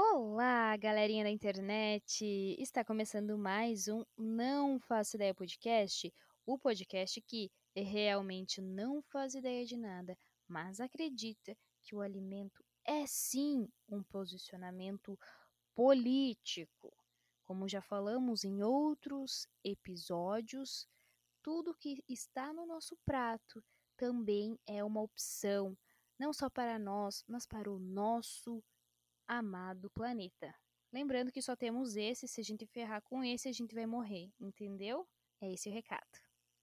Olá, galerinha da internet! Está começando mais um Não Faço Ideia Podcast, o podcast que realmente não faz ideia de nada, mas acredita que o alimento é sim um posicionamento político. Como já falamos em outros episódios, tudo que está no nosso prato também é uma opção, não só para nós, mas para o nosso amado planeta. Lembrando que só temos esse, se a gente ferrar com esse, a gente vai morrer, entendeu? É esse o recado.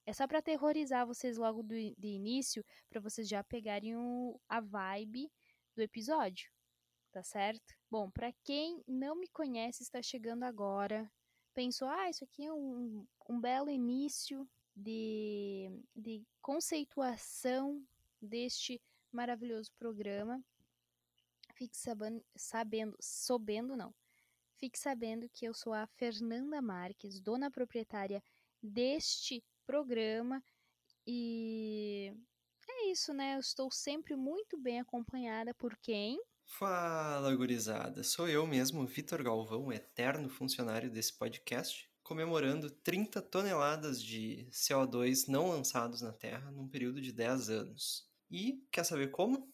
É só para aterrorizar vocês logo do, de início, para vocês já pegarem o, a vibe do episódio, tá certo? Bom, para quem não me conhece, está chegando agora, pensou, ah, isso aqui é um, um belo início de, de conceituação deste maravilhoso programa fique sabendo, sabendo, sabendo não. Fique sabendo que eu sou a Fernanda Marques, dona proprietária deste programa e é isso, né? Eu estou sempre muito bem acompanhada por quem? Fala, gurizada. Sou eu mesmo, Vitor Galvão, eterno funcionário desse podcast, comemorando 30 toneladas de CO2 não lançados na Terra num período de 10 anos. E quer saber como?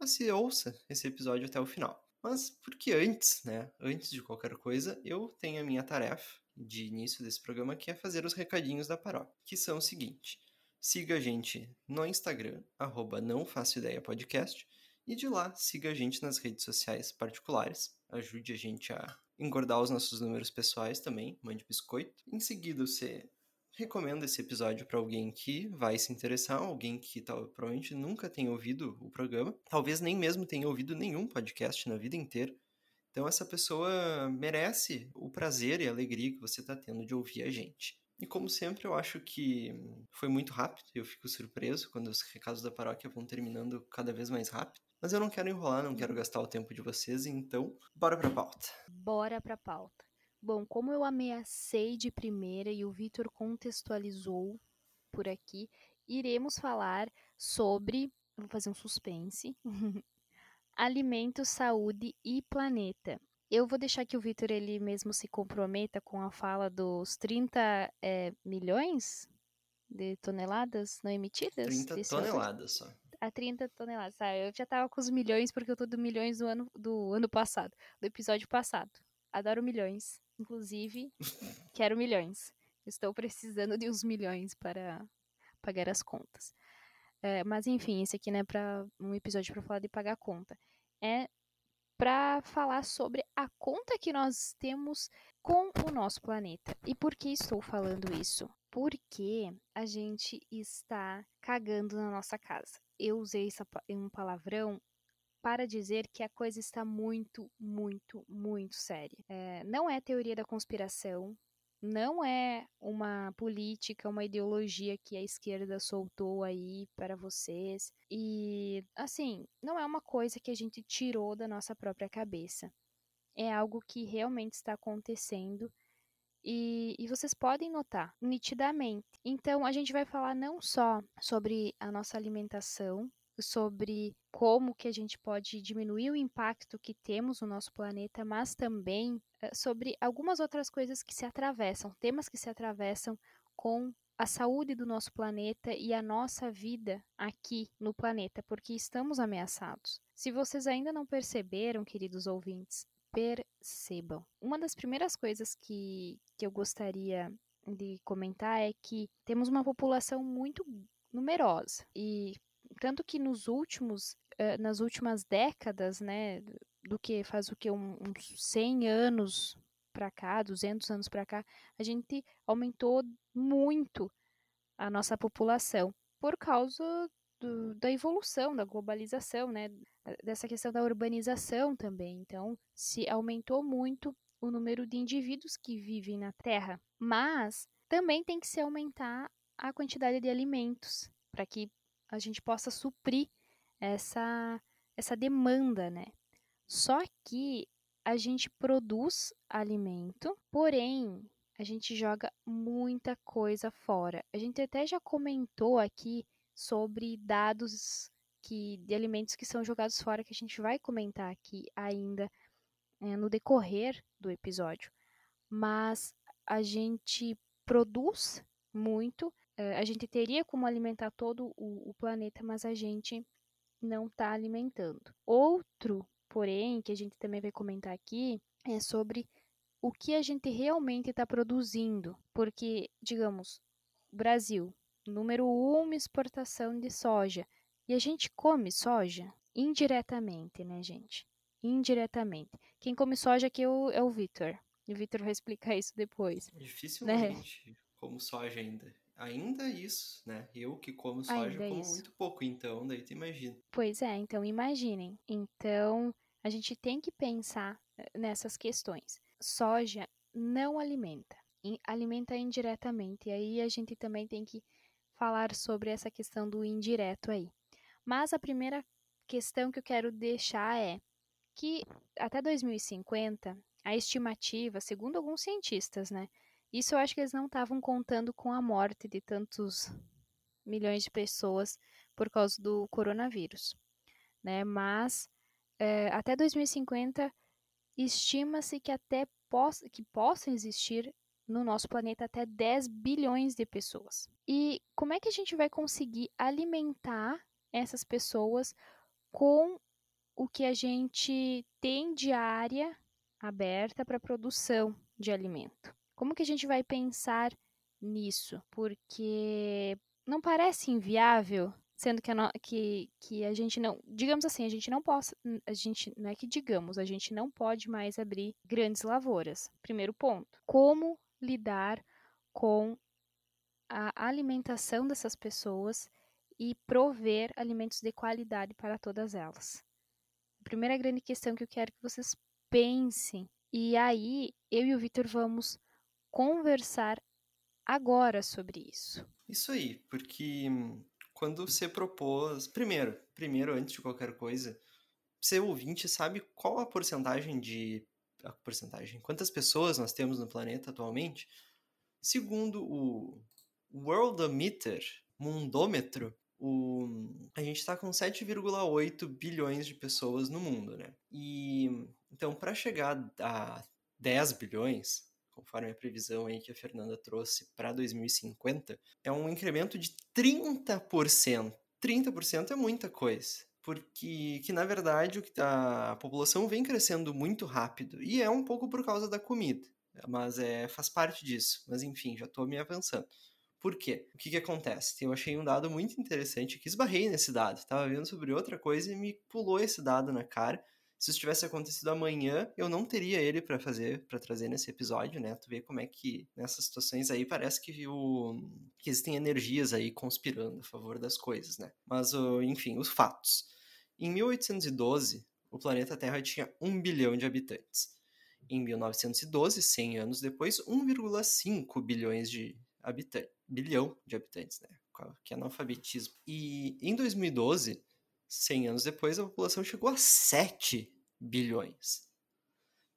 Mas se ouça esse episódio até o final. Mas porque antes, né, antes de qualquer coisa, eu tenho a minha tarefa de início desse programa, que é fazer os recadinhos da paróquia, que são o seguinte: siga a gente no Instagram, arroba não faço ideia podcast, e de lá siga a gente nas redes sociais particulares, ajude a gente a engordar os nossos números pessoais também, mande biscoito. Em seguida, você recomendo esse episódio para alguém que vai se interessar, alguém que tal, provavelmente nunca tenha ouvido o programa, talvez nem mesmo tenha ouvido nenhum podcast na vida inteira. Então essa pessoa merece o prazer e a alegria que você está tendo de ouvir a gente. E como sempre, eu acho que foi muito rápido, eu fico surpreso quando os recados da paróquia vão terminando cada vez mais rápido. Mas eu não quero enrolar, não quero gastar o tempo de vocês, então bora pra pauta. Bora pra pauta. Bom, como eu ameacei de primeira e o Vitor contextualizou por aqui, iremos falar sobre. Vou fazer um suspense. Alimento, saúde e planeta. Eu vou deixar que o Vitor ele mesmo se comprometa com a fala dos 30 é, milhões de toneladas não emitidas? 30 toneladas só. A 30 toneladas. Ah, eu já tava com os milhões porque eu tô do milhões do ano, do ano passado, do episódio passado. Adoro milhões. Inclusive, quero milhões. Estou precisando de uns milhões para pagar as contas. É, mas enfim, esse aqui não é para um episódio para falar de pagar conta. É para falar sobre a conta que nós temos com o nosso planeta. E por que estou falando isso? Porque a gente está cagando na nossa casa. Eu usei essa, um palavrão para dizer que a coisa está muito, muito, muito séria. É, não é teoria da conspiração, não é uma política, uma ideologia que a esquerda soltou aí para vocês. E, assim, não é uma coisa que a gente tirou da nossa própria cabeça. É algo que realmente está acontecendo. E, e, vocês podem notar nitidamente. Então, a gente vai falar não só sobre a nossa alimentação, sobre como que a gente pode diminuir o impacto que temos no nosso planeta, mas também eh, sobre algumas outras coisas que se atravessam, temas que se atravessam com a saúde do nosso planeta e a nossa vida aqui no planeta, porque estamos ameaçados. Se vocês ainda não perceberam, queridos ouvintes, percebam. Uma das primeiras coisas que, que eu gostaria de comentar é que temos uma população muito numerosa e tanto que nos últimos, uh, nas últimas décadas, né, do que faz o que um, uns 100 anos para cá, 200 anos para cá, a gente aumentou muito a nossa população por causa do, da evolução, da globalização, né, dessa questão da urbanização também. Então, se aumentou muito o número de indivíduos que vivem na Terra, mas também tem que se aumentar a quantidade de alimentos para que a gente possa suprir essa, essa demanda, né? Só que a gente produz alimento, porém a gente joga muita coisa fora. A gente até já comentou aqui sobre dados que de alimentos que são jogados fora que a gente vai comentar aqui ainda é, no decorrer do episódio, mas a gente produz muito, a gente teria como alimentar todo o, o planeta, mas a gente não está alimentando. Outro, porém, que a gente também vai comentar aqui, é sobre o que a gente realmente está produzindo. Porque, digamos, Brasil, número um exportação de soja. E a gente come soja indiretamente, né, gente? Indiretamente. Quem come soja aqui é o, é o Vitor. E o Vitor vai explicar isso depois. Dificilmente né? como soja ainda. Ainda isso, né? Eu que como soja ainda como isso. muito pouco, então daí tu imagina. Pois é, então imaginem. Então a gente tem que pensar eh, nessas questões. Soja não alimenta, alimenta indiretamente. E aí a gente também tem que falar sobre essa questão do indireto aí. Mas a primeira questão que eu quero deixar é que até 2050, a estimativa, segundo alguns cientistas, né? Isso eu acho que eles não estavam contando com a morte de tantos milhões de pessoas por causa do coronavírus, né? Mas é, até 2050 estima-se que até possa, que possam existir no nosso planeta até 10 bilhões de pessoas. E como é que a gente vai conseguir alimentar essas pessoas com o que a gente tem de área aberta para produção de alimento? Como que a gente vai pensar nisso? Porque não parece inviável sendo que a, no, que, que a gente não, digamos assim, a gente não possa, a gente não é que digamos, a gente não pode mais abrir grandes lavouras. Primeiro ponto. Como lidar com a alimentação dessas pessoas e prover alimentos de qualidade para todas elas. A primeira grande questão que eu quero que vocês pensem. E aí, eu e o Vitor vamos conversar agora sobre isso. Isso aí, porque quando você propôs, primeiro, primeiro antes de qualquer coisa, você ouvinte sabe qual a porcentagem de a porcentagem, quantas pessoas nós temos no planeta atualmente? Segundo o Worldometer, mundômetro, o, a gente está com 7,8 bilhões de pessoas no mundo, né? E então para chegar a 10 bilhões, conforme a previsão aí que a Fernanda trouxe para 2050, é um incremento de 30%. 30% é muita coisa porque que na verdade a população vem crescendo muito rápido e é um pouco por causa da comida, mas é faz parte disso. Mas enfim, já estou me avançando. Por quê? O que, que acontece? Eu achei um dado muito interessante que esbarrei nesse dado. Estava vendo sobre outra coisa e me pulou esse dado na cara. Se isso tivesse acontecido amanhã, eu não teria ele para fazer, para trazer nesse episódio, né? Tu vê como é que nessas situações aí parece que, o, que existem energias aí conspirando a favor das coisas, né? Mas, enfim, os fatos. Em 1812, o planeta Terra tinha 1 bilhão de habitantes. Em 1912, 100 anos depois, 1,5 bilhões de habitantes, bilhão de habitantes, né? Que é analfabetismo. E em 2012, 100 anos depois, a população chegou a 7 bilhões.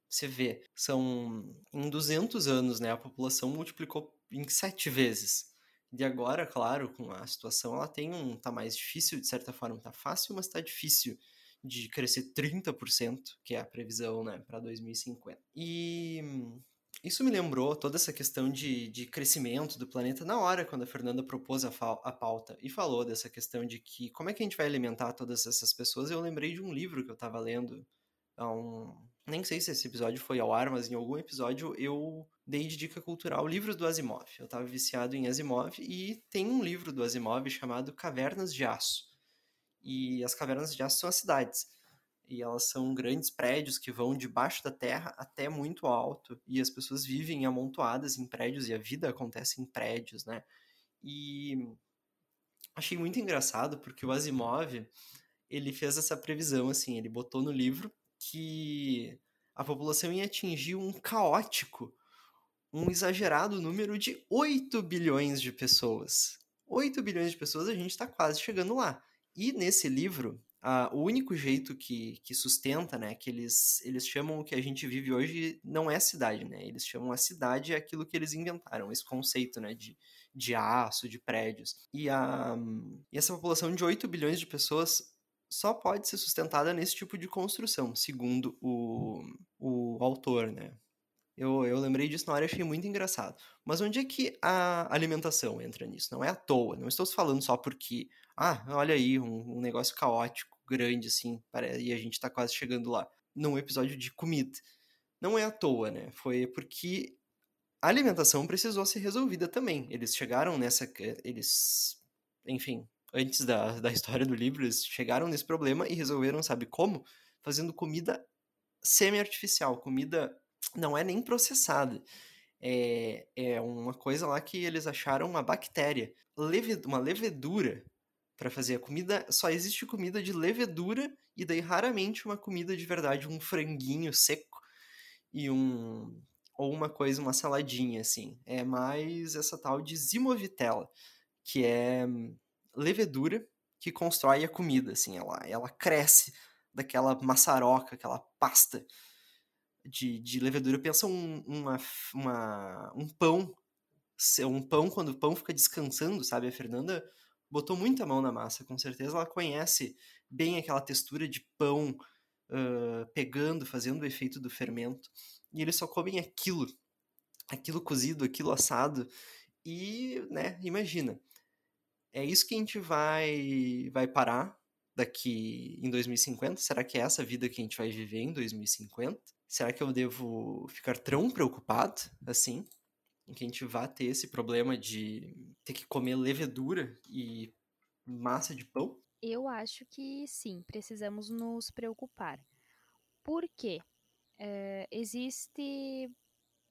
Você vê, são em 200 anos, né? A população multiplicou em 7 vezes. E agora, claro, com a situação, ela tem um. tá mais difícil, de certa forma, tá fácil, mas tá difícil de crescer 30%, que é a previsão, né, para 2050. E isso me lembrou toda essa questão de, de crescimento do planeta na hora quando a Fernanda propôs a, a pauta e falou dessa questão de que como é que a gente vai alimentar todas essas pessoas. Eu lembrei de um livro que eu estava lendo um, nem sei se esse episódio foi ao ar, mas em algum episódio eu dei de dica cultural livros do Asimov. Eu estava viciado em Asimov e tem um livro do Asimov chamado Cavernas de Aço. E as cavernas de aço são as cidades. E elas são grandes prédios que vão debaixo da terra até muito alto. E as pessoas vivem amontoadas em prédios e a vida acontece em prédios, né? E achei muito engraçado porque o Asimov ele fez essa previsão assim, ele botou no livro que a população ia atingir um caótico, um exagerado número de 8 bilhões de pessoas. 8 bilhões de pessoas, a gente está quase chegando lá. E nesse livro, uh, o único jeito que, que sustenta, né, que eles, eles chamam o que a gente vive hoje não é cidade, né? Eles chamam a cidade aquilo que eles inventaram, esse conceito, né, de, de aço, de prédios. E, a, e essa população de 8 bilhões de pessoas só pode ser sustentada nesse tipo de construção, segundo o, o autor, né? Eu, eu lembrei disso na hora e achei muito engraçado. Mas onde é que a alimentação entra nisso? Não é à toa. Não estou falando só porque, ah, olha aí, um, um negócio caótico, grande, assim, e a gente está quase chegando lá. Num episódio de comida. Não é à toa, né? Foi porque a alimentação precisou ser resolvida também. Eles chegaram nessa. Eles. Enfim, antes da, da história do livro, eles chegaram nesse problema e resolveram, sabe como? Fazendo comida semi-artificial, comida não é nem processada. É, é uma coisa lá que eles acharam uma bactéria, leve, uma levedura para fazer a comida. Só existe comida de levedura e daí raramente uma comida de verdade, um franguinho seco e um ou uma coisa, uma saladinha assim. É mais essa tal de zimovitella, que é levedura que constrói a comida, assim, ela ela cresce daquela maçaroca, aquela pasta de, de levedura. Pensa um, uma, uma, um pão, um pão quando o pão fica descansando, sabe? A Fernanda botou muita mão na massa, com certeza ela conhece bem aquela textura de pão uh, pegando, fazendo o efeito do fermento. E eles só comem aquilo, aquilo cozido, aquilo assado. E, né, imagina. É isso que a gente vai, vai parar daqui em 2050? Será que é essa vida que a gente vai viver em 2050? Será que eu devo ficar tão preocupado assim? Em que a gente vá ter esse problema de ter que comer levedura e massa de pão? Eu acho que sim, precisamos nos preocupar. Por quê? É, existe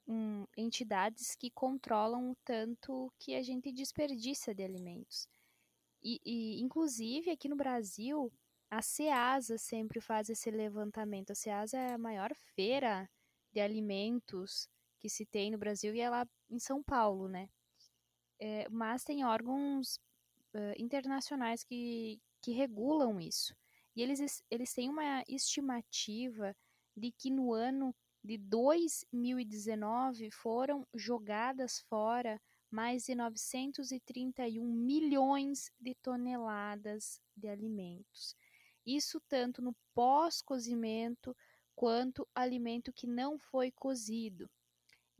um, entidades que controlam o tanto que a gente desperdiça de alimentos. E, e, inclusive, aqui no Brasil, a SEASA sempre faz esse levantamento. A SEASA é a maior feira de alimentos que se tem no Brasil e é lá em São Paulo, né? É, mas tem órgãos uh, internacionais que, que regulam isso. E eles, eles têm uma estimativa de que no ano de 2019 foram jogadas fora mais de 931 milhões de toneladas de alimentos. Isso tanto no pós-cozimento quanto alimento que não foi cozido.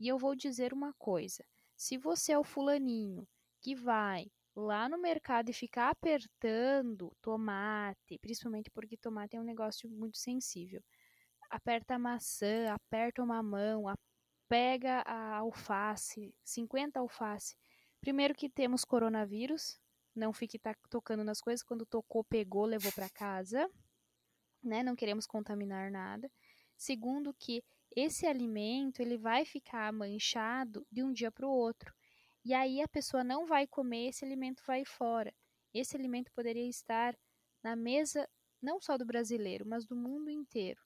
E eu vou dizer uma coisa: se você é o fulaninho que vai lá no mercado e ficar apertando tomate, principalmente porque tomate é um negócio muito sensível, aperta a maçã, aperta o mamão, pega a alface, 50 alface. Primeiro que temos coronavírus, não fique tocando nas coisas. Quando tocou, pegou, levou para casa. Né? Não queremos contaminar nada. Segundo, que esse alimento ele vai ficar manchado de um dia para o outro. E aí a pessoa não vai comer, esse alimento vai fora. Esse alimento poderia estar na mesa não só do brasileiro, mas do mundo inteiro.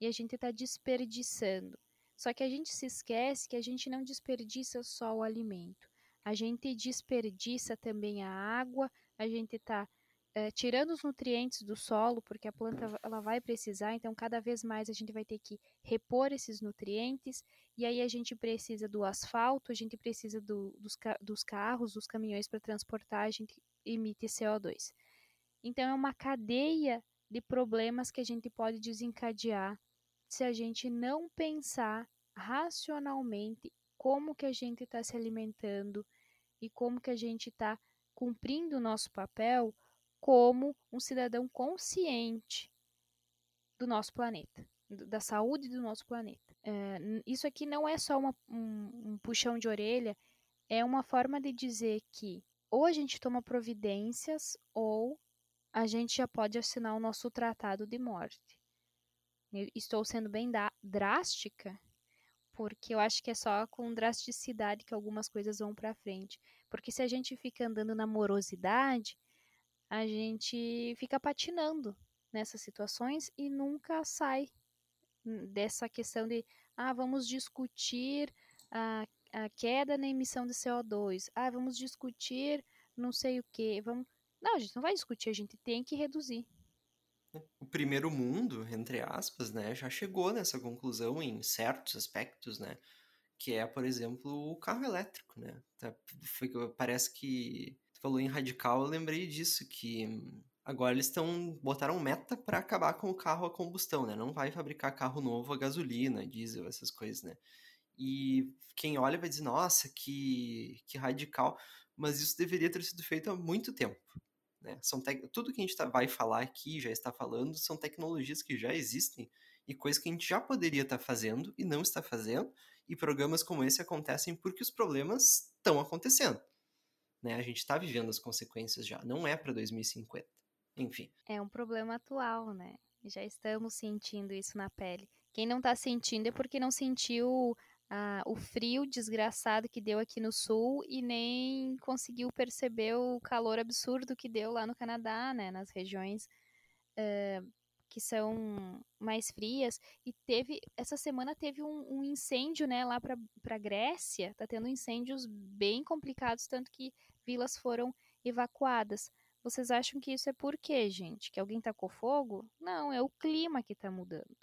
E a gente está desperdiçando. Só que a gente se esquece que a gente não desperdiça só o alimento a gente desperdiça também a água, a gente está é, tirando os nutrientes do solo, porque a planta ela vai precisar, então cada vez mais a gente vai ter que repor esses nutrientes, e aí a gente precisa do asfalto, a gente precisa do, dos, dos carros, dos caminhões para transportar, a gente emite CO2. Então é uma cadeia de problemas que a gente pode desencadear se a gente não pensar racionalmente como que a gente está se alimentando, e como que a gente está cumprindo o nosso papel como um cidadão consciente do nosso planeta, da saúde do nosso planeta. É, isso aqui não é só uma, um, um puxão de orelha, é uma forma de dizer que ou a gente toma providências ou a gente já pode assinar o nosso tratado de morte. Eu estou sendo bem drástica, porque eu acho que é só com drasticidade que algumas coisas vão para frente. Porque se a gente fica andando na morosidade, a gente fica patinando nessas situações e nunca sai dessa questão de, ah, vamos discutir a, a queda na emissão de CO2, ah, vamos discutir não sei o que, vamos... Não, a gente não vai discutir, a gente tem que reduzir o primeiro mundo, entre aspas, né, já chegou nessa conclusão em certos aspectos, né, que é, por exemplo, o carro elétrico, né. Tá, parece que falou em radical, eu lembrei disso que Agora eles estão botaram meta para acabar com o carro a combustão, né? Não vai fabricar carro novo a gasolina, diesel, essas coisas, né? E quem olha vai dizer, nossa, que, que radical. Mas isso deveria ter sido feito há muito tempo. Né? São Tudo que a gente tá, vai falar aqui, já está falando, são tecnologias que já existem e coisas que a gente já poderia estar tá fazendo e não está fazendo. E programas como esse acontecem porque os problemas estão acontecendo. Né? A gente está vivendo as consequências já. Não é para 2050 enfim. É um problema atual, né? Já estamos sentindo isso na pele. Quem não tá sentindo é porque não sentiu ah, o frio desgraçado que deu aqui no sul e nem conseguiu perceber o calor absurdo que deu lá no Canadá, né? Nas regiões uh, que são mais frias. E teve, essa semana teve um, um incêndio, né? Lá pra, pra Grécia, tá tendo incêndios bem complicados, tanto que vilas foram evacuadas. Vocês acham que isso é por quê, gente? Que alguém tacou fogo? Não, é o clima que está mudando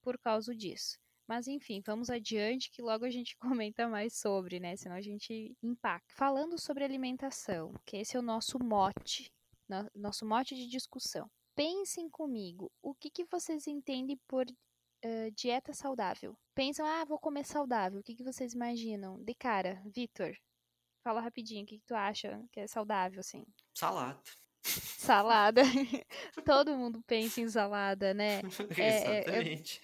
por causa disso. Mas enfim, vamos adiante que logo a gente comenta mais sobre, né? Senão a gente impacta. Falando sobre alimentação, que esse é o nosso mote, nosso mote de discussão. Pensem comigo, o que, que vocês entendem por uh, dieta saudável? Pensam, ah, vou comer saudável. O que, que vocês imaginam? De cara, Vitor, Fala rapidinho, o que, que tu acha que é saudável, assim? Salada. Salada. Todo mundo pensa em salada, né? É, Exatamente.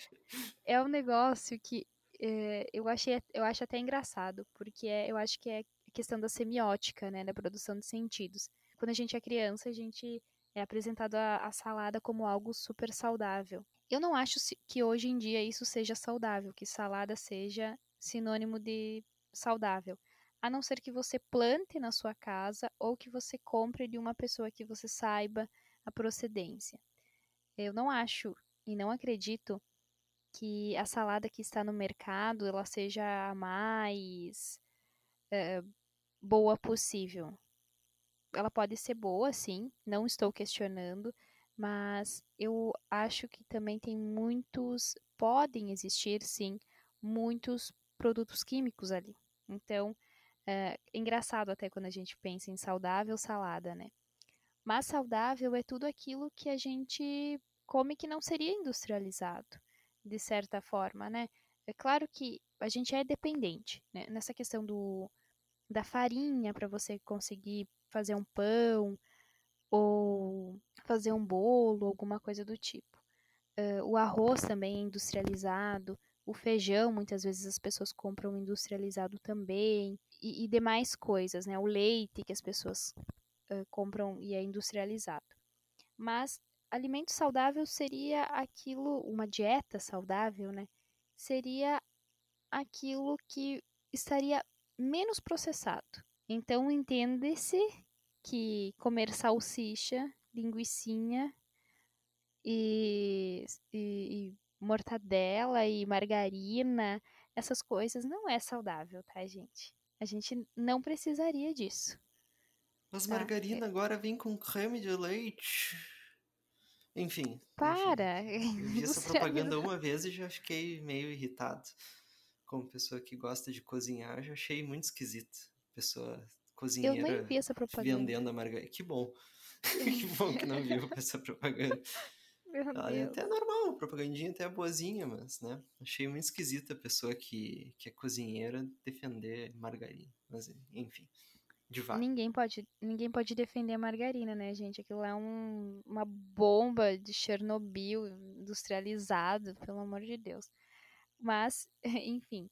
É, é, um negócio que é, eu, achei, eu acho até engraçado, porque é, eu acho que é questão da semiótica, né? Da produção de sentidos. Quando a gente é criança, a gente é apresentado a, a salada como algo super saudável. Eu não acho que hoje em dia isso seja saudável, que salada seja sinônimo de saudável a não ser que você plante na sua casa ou que você compre de uma pessoa que você saiba a procedência. Eu não acho e não acredito que a salada que está no mercado ela seja a mais é, boa possível. Ela pode ser boa, sim, não estou questionando, mas eu acho que também tem muitos, podem existir, sim, muitos produtos químicos ali. Então, é engraçado até quando a gente pensa em saudável salada, né? Mas saudável é tudo aquilo que a gente come que não seria industrializado, de certa forma, né? É claro que a gente é dependente, né? Nessa questão do, da farinha para você conseguir fazer um pão ou fazer um bolo, alguma coisa do tipo. Uh, o arroz também é industrializado, o feijão muitas vezes as pessoas compram industrializado também e, e demais coisas, né? O leite que as pessoas uh, compram e é industrializado. Mas alimento saudável seria aquilo, uma dieta saudável, né? Seria aquilo que estaria menos processado. Então entende-se que comer salsicha, linguiçinha e, e, e mortadela e margarina, essas coisas não é saudável, tá, gente? A gente não precisaria disso. Mas tá? margarina é... agora vem com creme de leite. Enfim. Para! Enfim. Eu vi essa propaganda uma vez e já fiquei meio irritado. Como pessoa que gosta de cozinhar, já achei muito esquisito. Pessoa cozinheira Eu nem vi essa propaganda. vendendo a margarina. Que bom. que bom que não viu essa propaganda. Meu Ela é até normal, propagandinha até é boazinha, mas, né? Achei muito esquisita a pessoa que, que é cozinheira defender margarina. Mas, enfim, devagar. Ninguém pode, ninguém pode defender a margarina, né, gente? Aquilo é um, uma bomba de Chernobyl industrializado, pelo amor de Deus. Mas, enfim,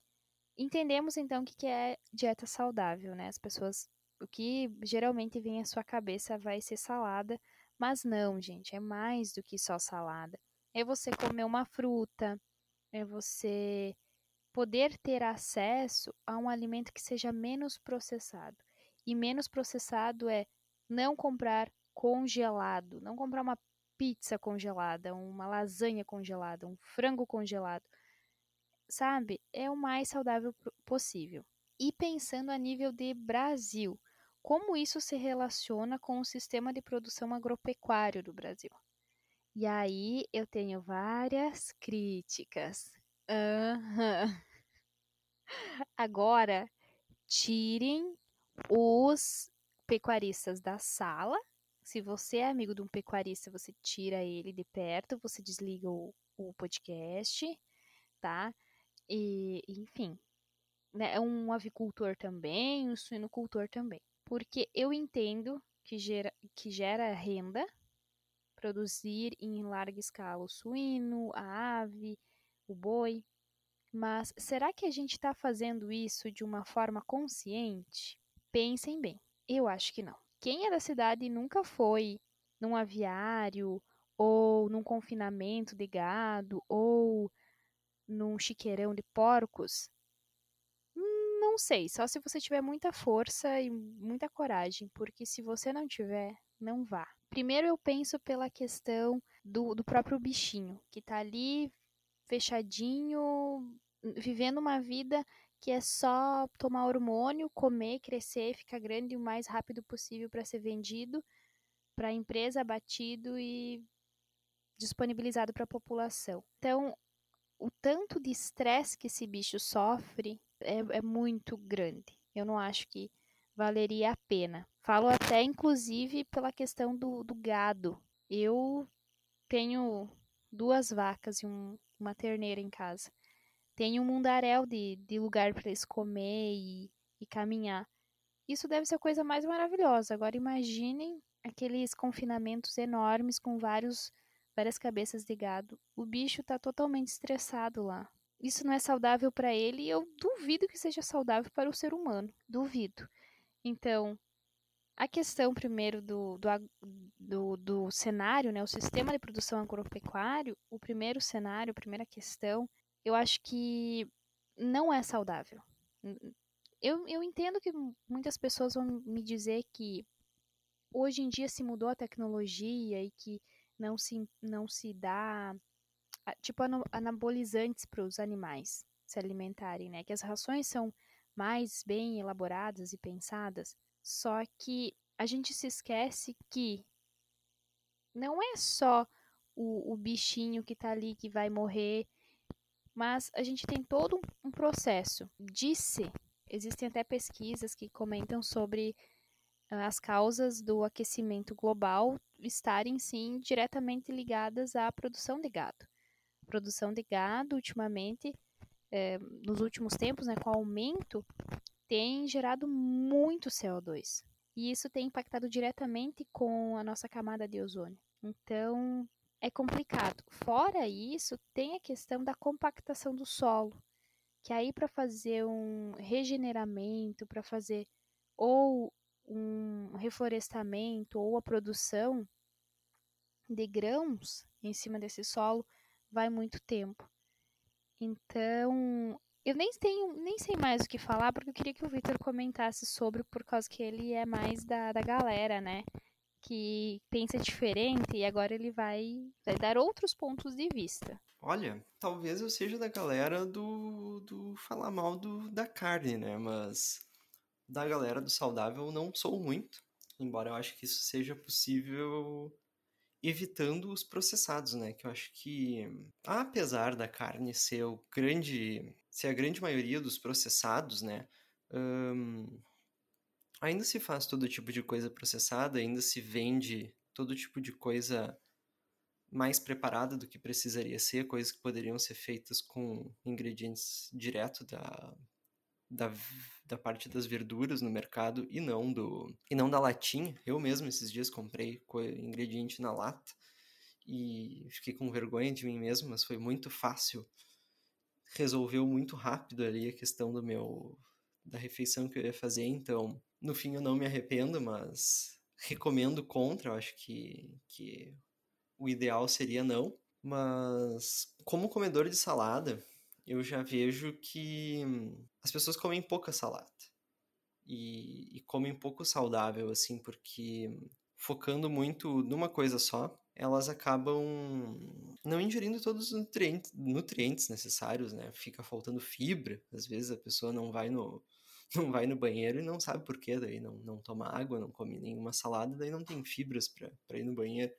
entendemos então o que é dieta saudável, né? As pessoas, o que geralmente vem à sua cabeça vai ser salada, mas não, gente, é mais do que só salada. É você comer uma fruta, é você poder ter acesso a um alimento que seja menos processado. E menos processado é não comprar congelado, não comprar uma pizza congelada, uma lasanha congelada, um frango congelado. Sabe? É o mais saudável possível. E pensando a nível de Brasil, como isso se relaciona com o sistema de produção agropecuário do Brasil. E aí eu tenho várias críticas. Uhum. Agora, tirem os pecuaristas da sala, Se você é amigo de um pecuarista, você tira ele de perto, você desliga o, o podcast, tá? E, enfim, né, é um avicultor também, um suinocultor também. Porque eu entendo que gera, que gera renda produzir em larga escala o suíno, a ave, o boi. Mas será que a gente está fazendo isso de uma forma consciente? Pensem bem. Eu acho que não. Quem é da cidade e nunca foi num aviário ou num confinamento de gado ou num chiqueirão de porcos, não sei, só se você tiver muita força e muita coragem, porque se você não tiver, não vá. Primeiro eu penso pela questão do, do próprio bichinho, que tá ali fechadinho, vivendo uma vida que é só tomar hormônio, comer, crescer, ficar grande o mais rápido possível para ser vendido para a empresa, abatido e disponibilizado para a população. Então, o tanto de estresse que esse bicho sofre é, é muito grande. Eu não acho que valeria a pena. Falo até, inclusive, pela questão do, do gado. Eu tenho duas vacas e um, uma terneira em casa. Tenho um mundaréu de, de lugar para eles comer e, e caminhar. Isso deve ser a coisa mais maravilhosa. Agora imaginem aqueles confinamentos enormes com vários várias cabeças de gado. O bicho está totalmente estressado lá. Isso não é saudável para ele e eu duvido que seja saudável para o ser humano. Duvido. Então, a questão primeiro do, do, do, do cenário, né, o sistema de produção agropecuário, o primeiro cenário, a primeira questão, eu acho que não é saudável. Eu, eu entendo que muitas pessoas vão me dizer que hoje em dia se mudou a tecnologia e que não se, não se dá tipo anabolizantes para os animais se alimentarem, né? Que as rações são mais bem elaboradas e pensadas. Só que a gente se esquece que não é só o, o bichinho que está ali que vai morrer, mas a gente tem todo um processo. Disse, existem até pesquisas que comentam sobre as causas do aquecimento global estarem sim diretamente ligadas à produção de gado. A produção de gado, ultimamente, é, nos últimos tempos, né, com o aumento, tem gerado muito CO2. E isso tem impactado diretamente com a nossa camada de ozônio. Então, é complicado. Fora isso, tem a questão da compactação do solo, que aí para fazer um regeneramento, para fazer ou um reflorestamento ou a produção de grãos em cima desse solo vai muito tempo. Então, eu nem tenho, nem sei mais o que falar, porque eu queria que o Victor comentasse sobre, por causa que ele é mais da, da galera, né? Que pensa diferente e agora ele vai, vai dar outros pontos de vista. Olha, talvez eu seja da galera do, do falar mal do, da carne, né? Mas da galera do saudável não sou muito, embora eu acho que isso seja possível evitando os processados, né? Que eu acho que, apesar da carne ser o grande, ser a grande maioria dos processados, né? Ainda se faz todo tipo de coisa processada, ainda se vende todo tipo de coisa mais preparada do que precisaria ser, coisas que poderiam ser feitas com ingredientes direto da, da, da parte das verduras no mercado e não do e não da latinha. Eu mesmo esses dias comprei ingrediente na lata e fiquei com vergonha de mim mesmo, mas foi muito fácil. Resolveu muito rápido ali a questão do meu da refeição que eu ia fazer, então no fim eu não me arrependo, mas recomendo contra, eu acho que que o ideal seria não, mas como comedor de salada, eu já vejo que as pessoas comem pouca salada. E, e comem pouco saudável, assim, porque focando muito numa coisa só, elas acabam não ingerindo todos os nutrientes, nutrientes necessários, né? Fica faltando fibra. Às vezes a pessoa não vai no, não vai no banheiro e não sabe por quê, daí não, não toma água, não come nenhuma salada, daí não tem fibras para ir no banheiro.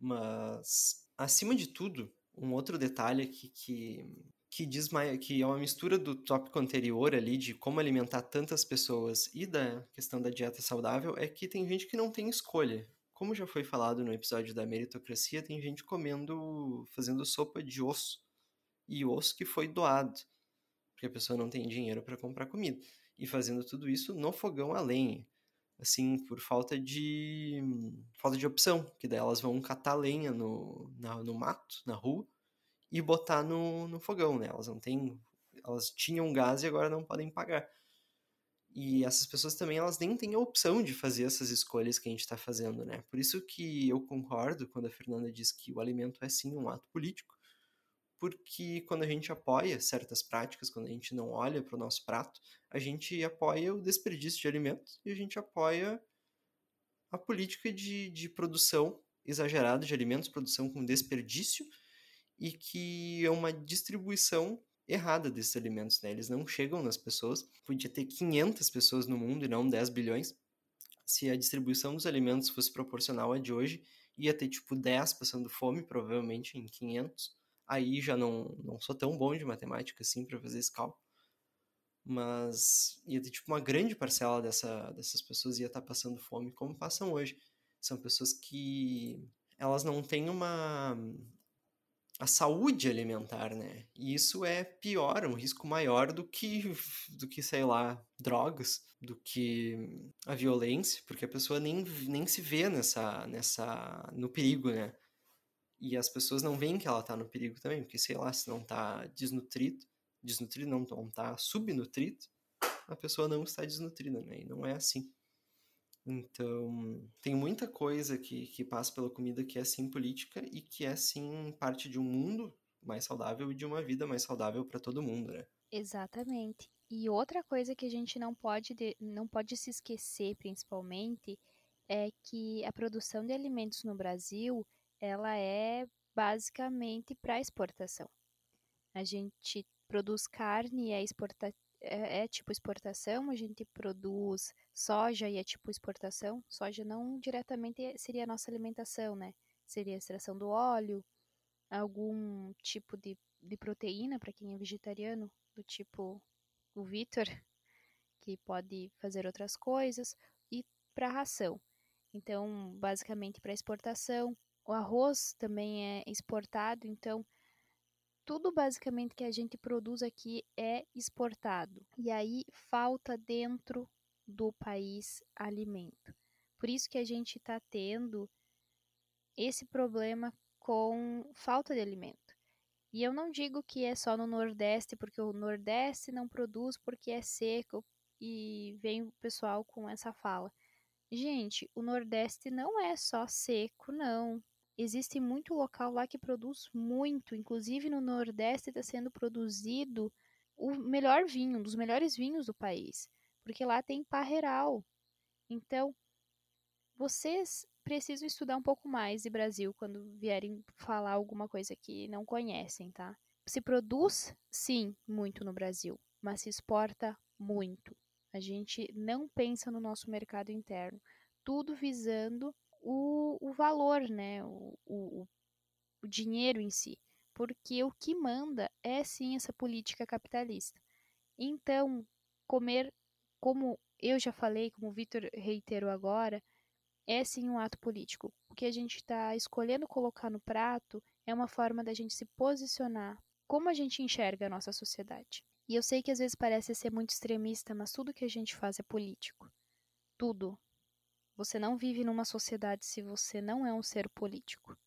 Mas, acima de tudo, um outro detalhe aqui que, que diz que é uma mistura do tópico anterior ali de como alimentar tantas pessoas e da questão da dieta saudável é que tem gente que não tem escolha. Como já foi falado no episódio da meritocracia, tem gente comendo, fazendo sopa de osso. E osso que foi doado, porque a pessoa não tem dinheiro para comprar comida. E fazendo tudo isso no fogão a lenha. Assim, por falta de falta de opção, que daí elas vão catar lenha no, na, no mato, na rua, e botar no, no fogão, né? Elas não têm. Elas tinham gás e agora não podem pagar. E essas pessoas também, elas nem têm a opção de fazer essas escolhas que a gente está fazendo, né? Por isso que eu concordo quando a Fernanda diz que o alimento é sim um ato político, porque quando a gente apoia certas práticas, quando a gente não olha para o nosso prato, a gente apoia o desperdício de alimentos e a gente apoia a política de, de produção exagerada de alimentos, produção com desperdício e que é uma distribuição errada desses alimentos, né? Eles não chegam nas pessoas. Podia ter 500 pessoas no mundo e não 10 bilhões. Se a distribuição dos alimentos fosse proporcional à de hoje, ia ter tipo 10 passando fome, provavelmente em 500. Aí já não, não sou tão bom de matemática assim para fazer esse cálculo. Mas ia ter tipo uma grande parcela dessa, dessas pessoas ia estar passando fome, como passam hoje. São pessoas que elas não têm uma a saúde alimentar, né? E isso é pior, um risco maior do que, do que, sei lá, drogas, do que a violência, porque a pessoa nem, nem se vê nessa, nessa, no perigo, né? E as pessoas não veem que ela tá no perigo também, porque, sei lá, se não tá desnutrido, desnutrido não, não tá subnutrido, a pessoa não está desnutrida, né? E não é assim. Então, tem muita coisa que, que passa pela comida que é sim política e que é sim parte de um mundo mais saudável e de uma vida mais saudável para todo mundo, né? Exatamente. E outra coisa que a gente não pode, não pode se esquecer, principalmente, é que a produção de alimentos no Brasil, ela é basicamente para exportação. A gente produz carne é exporta é, é, tipo exportação, a gente produz soja e é tipo exportação. Soja não diretamente seria a nossa alimentação, né? Seria a extração do óleo, algum tipo de, de proteína para quem é vegetariano, do tipo o Vitor, que pode fazer outras coisas, e para ração. Então, basicamente para exportação. O arroz também é exportado, então tudo basicamente que a gente produz aqui é exportado. E aí falta dentro do país alimento. Por isso que a gente está tendo esse problema com falta de alimento. E eu não digo que é só no Nordeste, porque o Nordeste não produz porque é seco e vem o pessoal com essa fala. Gente, o Nordeste não é só seco, não existe muito local lá que produz muito, inclusive no Nordeste está sendo produzido o melhor vinho, um dos melhores vinhos do país, porque lá tem parreiral. Então, vocês precisam estudar um pouco mais de Brasil quando vierem falar alguma coisa que não conhecem, tá? Se produz, sim, muito no Brasil, mas se exporta muito. A gente não pensa no nosso mercado interno, tudo visando o, o valor, né? O, o, o dinheiro em si. Porque o que manda é sim essa política capitalista. Então, comer, como eu já falei, como o Vitor reiterou agora, é sim um ato político. O que a gente está escolhendo colocar no prato é uma forma da gente se posicionar como a gente enxerga a nossa sociedade. E eu sei que às vezes parece ser muito extremista, mas tudo que a gente faz é político. Tudo. Você não vive numa sociedade se você não é um ser político.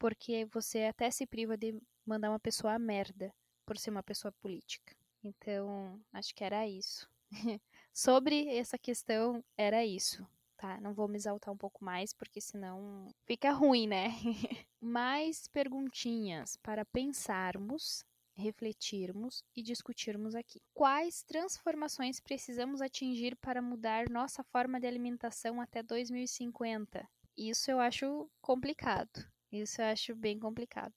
Porque você até se priva de mandar uma pessoa a merda por ser uma pessoa política. Então, acho que era isso. Sobre essa questão, era isso, tá? Não vou me exaltar um pouco mais, porque senão fica ruim, né? mais perguntinhas para pensarmos refletirmos e discutirmos aqui. Quais transformações precisamos atingir para mudar nossa forma de alimentação até 2050? Isso eu acho complicado. Isso eu acho bem complicado.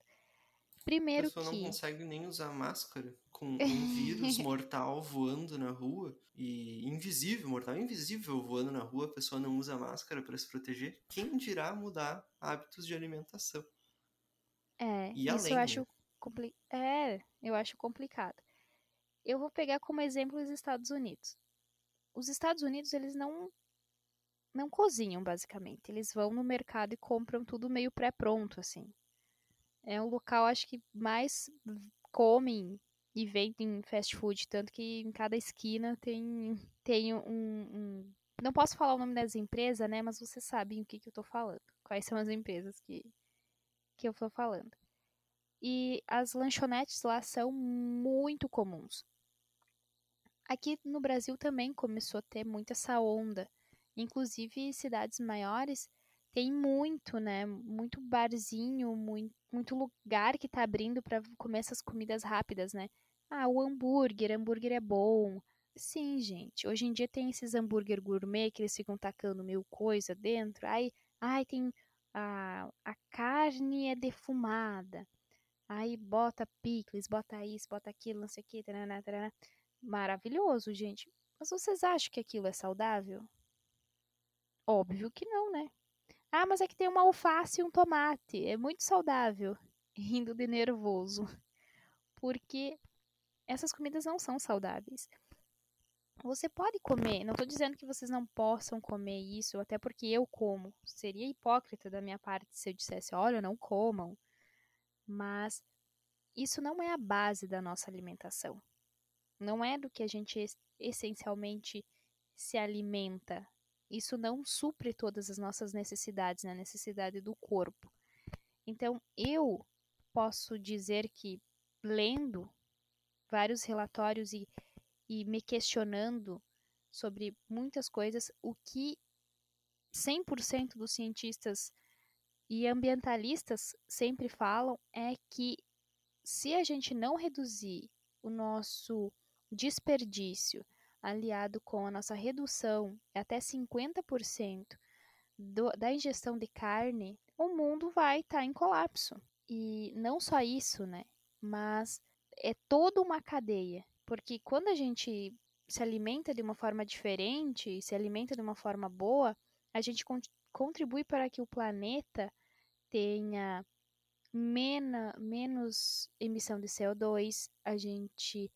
Primeiro a pessoa que... não consegue nem usar máscara com um vírus mortal voando na rua e invisível, mortal invisível voando na rua, a pessoa não usa máscara para se proteger. Quem dirá mudar hábitos de alimentação? É, e isso eu acho né? compli... É, eu acho complicado. Eu vou pegar como exemplo os Estados Unidos. Os Estados Unidos, eles não não cozinham, basicamente. Eles vão no mercado e compram tudo meio pré-pronto, assim. É um local, acho que mais comem e vendem fast food, tanto que em cada esquina tem, tem um, um... Não posso falar o nome das empresas, né? Mas vocês sabem o que, que eu tô falando. Quais são as empresas que, que eu tô falando. E as lanchonetes lá são muito comuns. Aqui no Brasil também começou a ter muito essa onda. Inclusive, cidades maiores tem muito, né? Muito barzinho, muito, muito lugar que tá abrindo para comer essas comidas rápidas, né? Ah, o hambúrguer, hambúrguer é bom. Sim, gente. Hoje em dia tem esses hambúrguer gourmet que eles ficam tacando mil coisa dentro. Ai, ai tem a, a carne é defumada. Aí bota picles, bota isso, bota aquilo, não sei o que. Maravilhoso, gente. Mas vocês acham que aquilo é saudável? Óbvio que não, né? Ah, mas é que tem uma alface e um tomate. É muito saudável. Rindo de nervoso. Porque essas comidas não são saudáveis. Você pode comer, não estou dizendo que vocês não possam comer isso, até porque eu como. Seria hipócrita da minha parte se eu dissesse, olha, não comam. Mas isso não é a base da nossa alimentação. Não é do que a gente essencialmente se alimenta isso não supre todas as nossas necessidades, né? A necessidade do corpo. Então, eu posso dizer que, lendo vários relatórios e, e me questionando sobre muitas coisas, o que 100% dos cientistas e ambientalistas sempre falam é que se a gente não reduzir o nosso desperdício aliado com a nossa redução até 50% do, da ingestão de carne, o mundo vai estar tá em colapso. E não só isso, né? Mas é toda uma cadeia. Porque quando a gente se alimenta de uma forma diferente, se alimenta de uma forma boa, a gente con contribui para que o planeta tenha menos emissão de CO2, a gente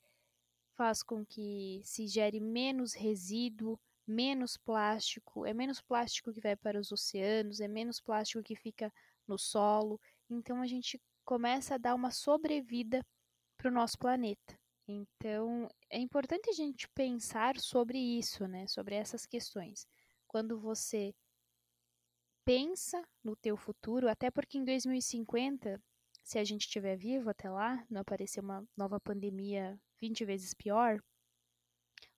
faz com que se gere menos resíduo, menos plástico, é menos plástico que vai para os oceanos, é menos plástico que fica no solo. Então a gente começa a dar uma sobrevida para o nosso planeta. Então é importante a gente pensar sobre isso, né? Sobre essas questões. Quando você pensa no teu futuro, até porque em 2050 se a gente estiver vivo até lá, não aparecer uma nova pandemia 20 vezes pior,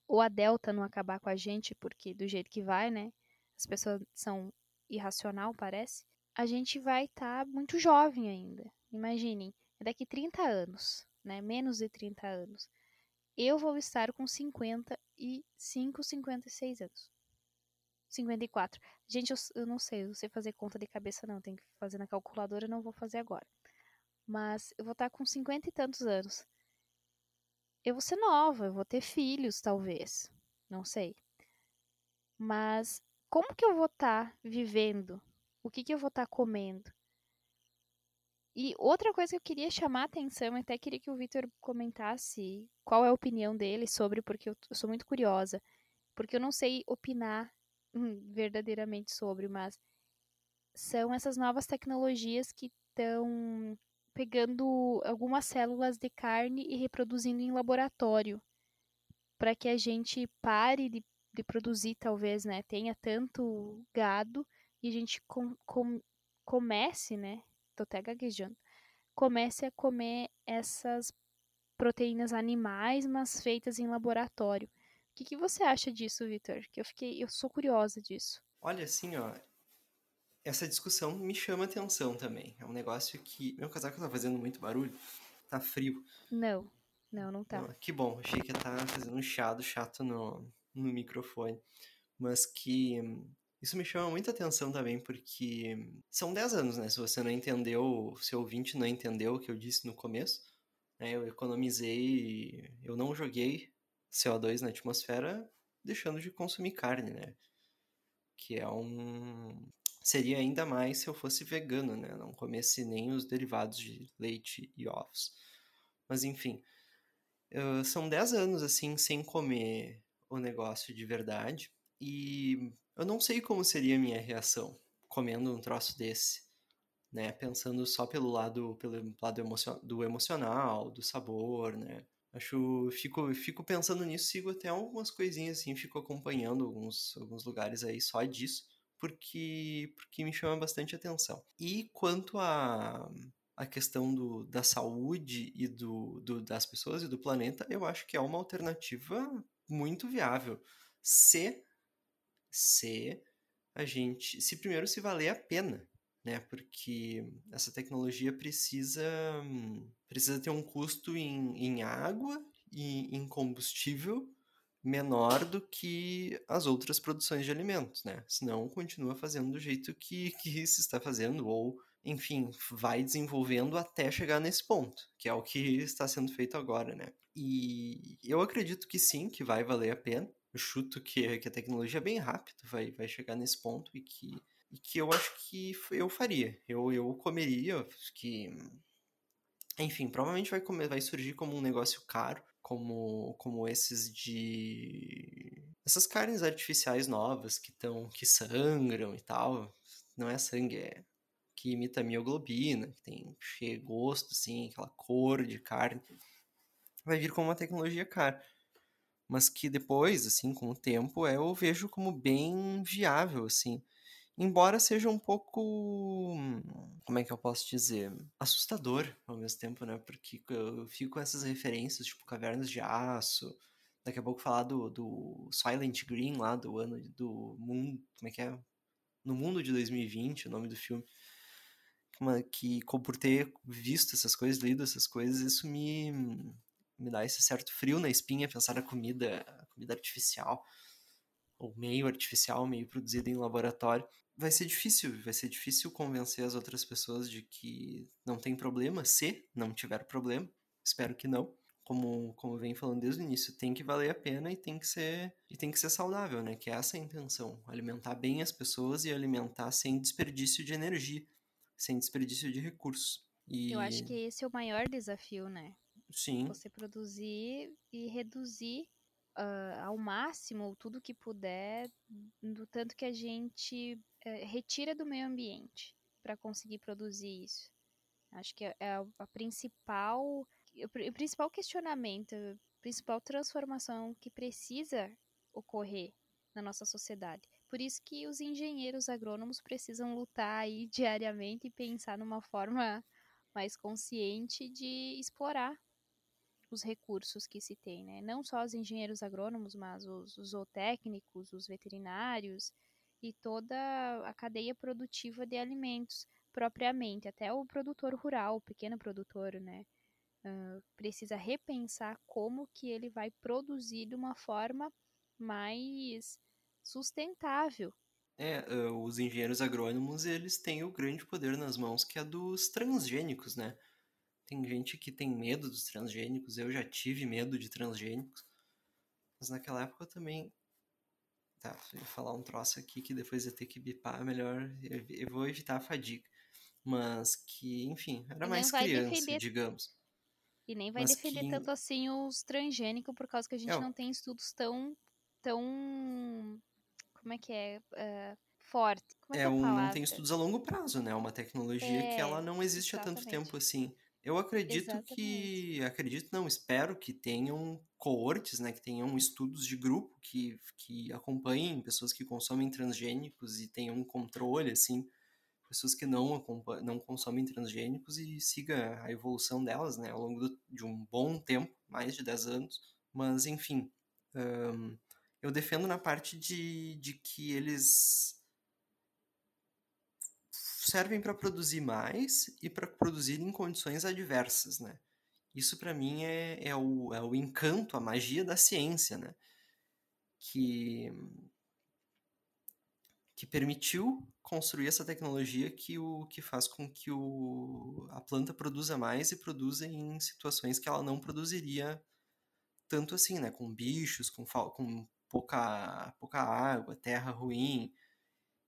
ou a Delta não acabar com a gente, porque do jeito que vai, né? As pessoas são irracional, parece. A gente vai estar tá muito jovem ainda. Imaginem, é daqui 30 anos, né? Menos de 30 anos. Eu vou estar com 55, 56 anos. 54. Gente, eu, eu não sei, eu não sei fazer conta de cabeça não, tem que fazer na calculadora, não vou fazer agora mas eu vou estar com cinquenta e tantos anos. Eu vou ser nova, eu vou ter filhos, talvez. Não sei. Mas como que eu vou estar vivendo? O que, que eu vou estar comendo? E outra coisa que eu queria chamar a atenção, até queria que o Victor comentasse qual é a opinião dele sobre, porque eu, eu sou muito curiosa. Porque eu não sei opinar hum, verdadeiramente sobre, mas são essas novas tecnologias que estão pegando algumas células de carne e reproduzindo em laboratório, para que a gente pare de, de, produzir, talvez, né? Tenha tanto gado e a gente com, com, comece, né? Tô até gaguejando. Comece a comer essas proteínas animais, mas feitas em laboratório. O que, que você acha disso, Victor? Que eu fiquei, eu sou curiosa disso. Olha, assim, ó, essa discussão me chama atenção também. É um negócio que. Meu casaco tá fazendo muito barulho. Tá frio. Não, não, não tá. que bom, achei que tá fazendo um chiado chato no, no microfone. Mas que. Isso me chama muita atenção também, porque são 10 anos, né? Se você não entendeu, se o ouvinte não entendeu o que eu disse no começo, né? Eu economizei, eu não joguei CO2 na atmosfera deixando de consumir carne, né? Que é um, seria ainda mais se eu fosse vegano, né? Não comesse nem os derivados de leite e ovos. Mas enfim, são 10 anos assim sem comer o negócio de verdade. E eu não sei como seria a minha reação comendo um troço desse, né? Pensando só pelo lado, pelo lado emocio do emocional, do sabor, né? Acho, fico, fico pensando nisso, sigo até algumas coisinhas assim, fico acompanhando alguns, alguns lugares aí só disso, porque, porque me chama bastante atenção. E quanto a, a questão do, da saúde e do, do, das pessoas e do planeta, eu acho que é uma alternativa muito viável. Se, se a gente, se primeiro se valer a pena, né? Porque essa tecnologia precisa, precisa ter um custo em, em água e em combustível menor do que as outras produções de alimentos, né? Senão continua fazendo do jeito que, que se está fazendo, ou, enfim, vai desenvolvendo até chegar nesse ponto, que é o que está sendo feito agora, né? E eu acredito que sim, que vai valer a pena. Eu chuto que, que a tecnologia é bem rápido, vai, vai chegar nesse ponto e que e que eu acho que eu faria. Eu, eu comeria, que enfim, provavelmente vai comer, vai surgir como um negócio caro, como como esses de essas carnes artificiais novas que estão que sangram e tal. Não é sangue, é que imita mioglobina, que tem cheio gosto assim, aquela cor de carne. Vai vir como uma tecnologia cara mas que depois, assim, com o tempo, eu vejo como bem viável, assim. Embora seja um pouco. Como é que eu posso dizer? Assustador ao mesmo tempo, né? Porque eu fico com essas referências, tipo Cavernas de Aço. Daqui a pouco falar do, do Silent Green lá, do ano do mundo. Como é que é? No mundo de 2020, o nome do filme. Que, por ter visto essas coisas, lido essas coisas, isso me, me dá esse certo frio na espinha pensar na comida, comida artificial ou meio artificial, meio produzido em laboratório vai ser difícil, vai ser difícil convencer as outras pessoas de que não tem problema, se não tiver problema, espero que não. Como, como vem falando desde o início, tem que valer a pena e tem que ser e tem que ser saudável, né? Que é essa a intenção, alimentar bem as pessoas e alimentar sem desperdício de energia, sem desperdício de recursos. E... Eu acho que esse é o maior desafio, né? Sim. Você produzir e reduzir uh, ao máximo tudo que puder, do tanto que a gente uh, retira do meio ambiente para conseguir produzir isso. Acho que é, é a, a principal, o principal questionamento, a principal transformação que precisa ocorrer na nossa sociedade. Por isso que os engenheiros agrônomos precisam lutar aí diariamente e pensar numa forma mais consciente de explorar os recursos que se tem, né? Não só os engenheiros agrônomos, mas os, os zootécnicos, os veterinários e toda a cadeia produtiva de alimentos propriamente, até o produtor rural, o pequeno produtor, né? Uh, precisa repensar como que ele vai produzir de uma forma mais sustentável. É, uh, os engenheiros agrônomos, eles têm o grande poder nas mãos que é dos transgênicos, né? Tem gente que tem medo dos transgênicos, eu já tive medo de transgênicos. Mas naquela época eu também. Tá, vou falar um troço aqui que depois eu ter que bipar, melhor. Eu vou evitar a fadiga. Mas que, enfim, era mais criança, defender... digamos. E nem vai Mas defender que... tanto assim os transgênicos, por causa que a gente não tem estudos tão. tão. Como é que é? Uh, forte. Como é, é, é um, não tem estudos a longo prazo, né? É uma tecnologia é, que ela não existe exatamente. há tanto tempo assim. Eu acredito Exatamente. que. Acredito, não, espero que tenham coortes, né? Que tenham estudos de grupo que, que acompanhem pessoas que consomem transgênicos e tenham um controle, assim, pessoas que não, não consomem transgênicos e siga a evolução delas, né? Ao longo do, de um bom tempo, mais de 10 anos. Mas, enfim. Eu defendo na parte de, de que eles servem para produzir mais e para produzir em condições adversas, né? Isso para mim é, é, o, é o encanto, a magia da ciência, né? Que, que permitiu construir essa tecnologia que, o, que faz com que o, a planta produza mais e produza em situações que ela não produziria tanto assim, né? Com bichos, com, com pouca, pouca água, terra ruim,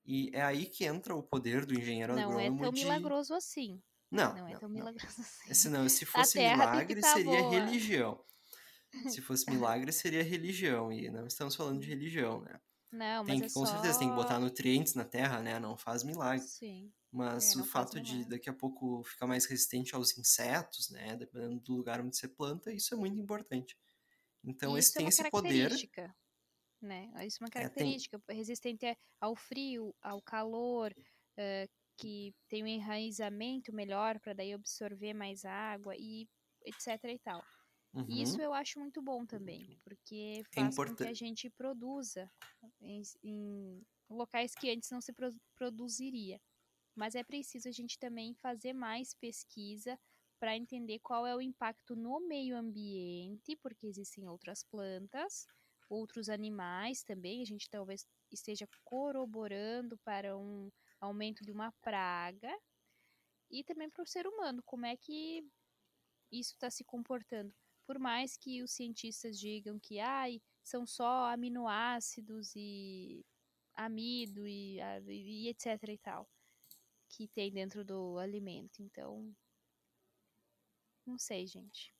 e é aí que entra o poder do engenheiro não agrônomo. Não é tão de... milagroso assim. Não, não, é tão não. milagroso assim. Se, não, se fosse milagre, tá seria boa. religião. Se fosse milagre, seria religião. E não estamos falando de religião, né? Não, tem mas que, é com só... certeza, tem que botar nutrientes na terra, né? Não faz milagre. Sim. Mas É, o não fato de daqui a pouco ficar mais resistente aos insetos, né? Dependendo do lugar onde você planta, isso é muito importante. Então, esse é tem uma esse poder. característica, né? Isso é uma É, tem- característica, resistente a- ao frio, ao calor, eh, que tem um enraizamento melhor para daí absorver mais água e etc e tal. E Uhum. isso eu acho muito bom também, porque faz com que a gente produza em, em locais que antes não se pro- produziria. Mas é preciso a gente também fazer mais pesquisa para entender qual é o impacto no meio ambiente, porque existem outras plantas, outros animais também. A gente talvez esteja corroborando para um aumento de uma praga e também para o ser humano, como é que isso está se comportando. Por mais que os cientistas digam que ai, são só aminoácidos e amido e, e etc e tal que tem dentro do alimento. Então, não sei, gente.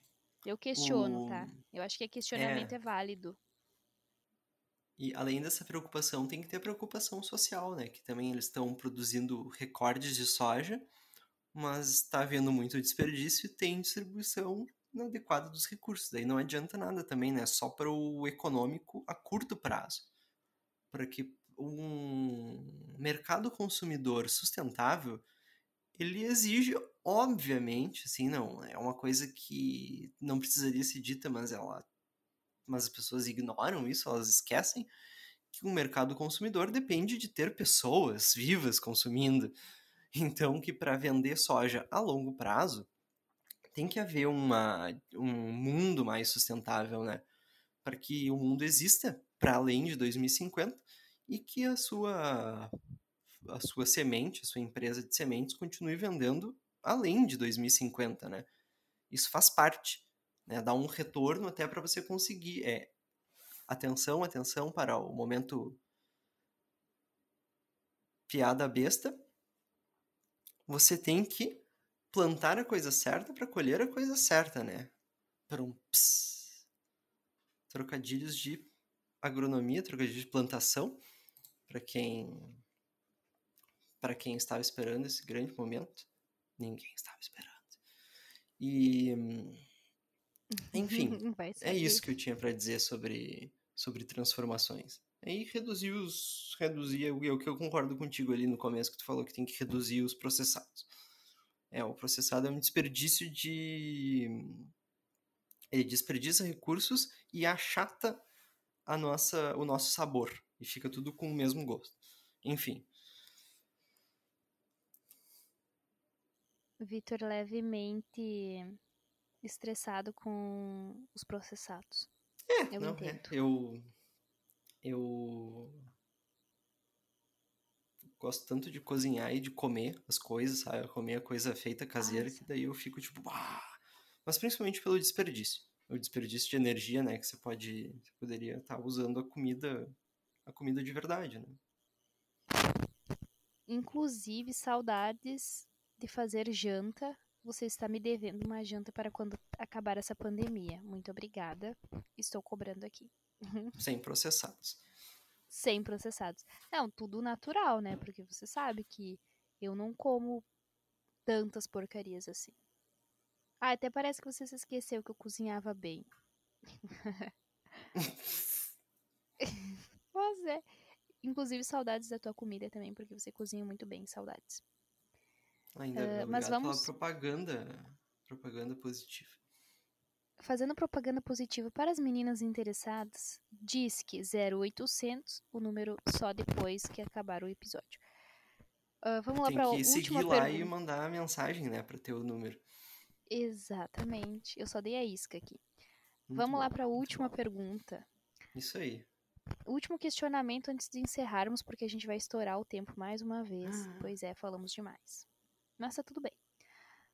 Eu questiono, O- tá? Eu acho que questionamento é, válido. E além dessa preocupação, tem que ter preocupação social, né? Que também eles estão produzindo recordes de soja, mas está havendo muito desperdício e tem distribuição inadequada dos recursos. Daí não adianta nada também, né? Só para o econômico a curto prazo. Para que um mercado consumidor sustentável, ele exige, obviamente, assim, não, é uma coisa que não precisaria ser dita, mas ela mas as pessoas ignoram isso, elas esquecem que um mercado consumidor depende de ter pessoas vivas consumindo. Então, que para vender soja a longo prazo, tem que haver uma, um mundo mais sustentável, né? Para que o mundo exista para além de 2050 e que a sua, a sua semente, a sua empresa de sementes continue vendendo além de 2050, né? Isso faz parte né, dá um retorno até para você conseguir. É, atenção, atenção para o momento piada besta. Você tem que plantar a coisa certa para colher a coisa certa, né? Para um trocadilhos de agronomia, trocadilhos de plantação, para quem para quem estava esperando esse grande momento, ninguém estava esperando. E enfim, é isso que eu tinha para dizer sobre, sobre transformações. Aí reduzir os. Reduzir é o que eu concordo contigo ali no começo, que tu falou que tem que reduzir os processados. É, o processado é um desperdício de. Ele desperdiça recursos e achata a nossa, o nosso sabor. E fica tudo com o mesmo gosto. Enfim. Vitor levemente estressado com os processados. É, Eu não, entendo. é. Eu. Eu. Gosto tanto de cozinhar e de comer as coisas, sabe? Comer a coisa feita caseira, Nossa. que daí eu fico tipo. "Ah!" Mas principalmente pelo desperdício. O desperdício de energia, né? Que você pode. Você poderia estar usando a comida. A comida de verdade, né? Inclusive, saudades de fazer janta. Você está me devendo uma janta para quando acabar essa pandemia. Muito obrigada. Estou cobrando aqui. Sem processados. Sem processados. Não, tudo natural, né? Porque você sabe que eu não como tantas porcarias assim. Ah, até parece que você se esqueceu que eu cozinhava bem. Mas é. Inclusive, saudades da tua comida também, porque você cozinha muito bem. Saudades. Ainda Ah, uh, mas vamos- propaganda. Propaganda positiva. Fazendo propaganda positiva para as meninas interessadas, diz que 0800, o número só depois que acabar o episódio. Ah, vamos lá para a que seguir última lá pergunta. e mandar a mensagem, né? Pra ter o número. Exatamente. Eu só dei a isca aqui. Muito Vamos lá bom, para a última bom. pergunta. Isso aí. Último questionamento antes de encerrarmos, porque a gente vai estourar o tempo mais uma vez. Ah. Pois é, falamos demais. Mas tá tudo bem.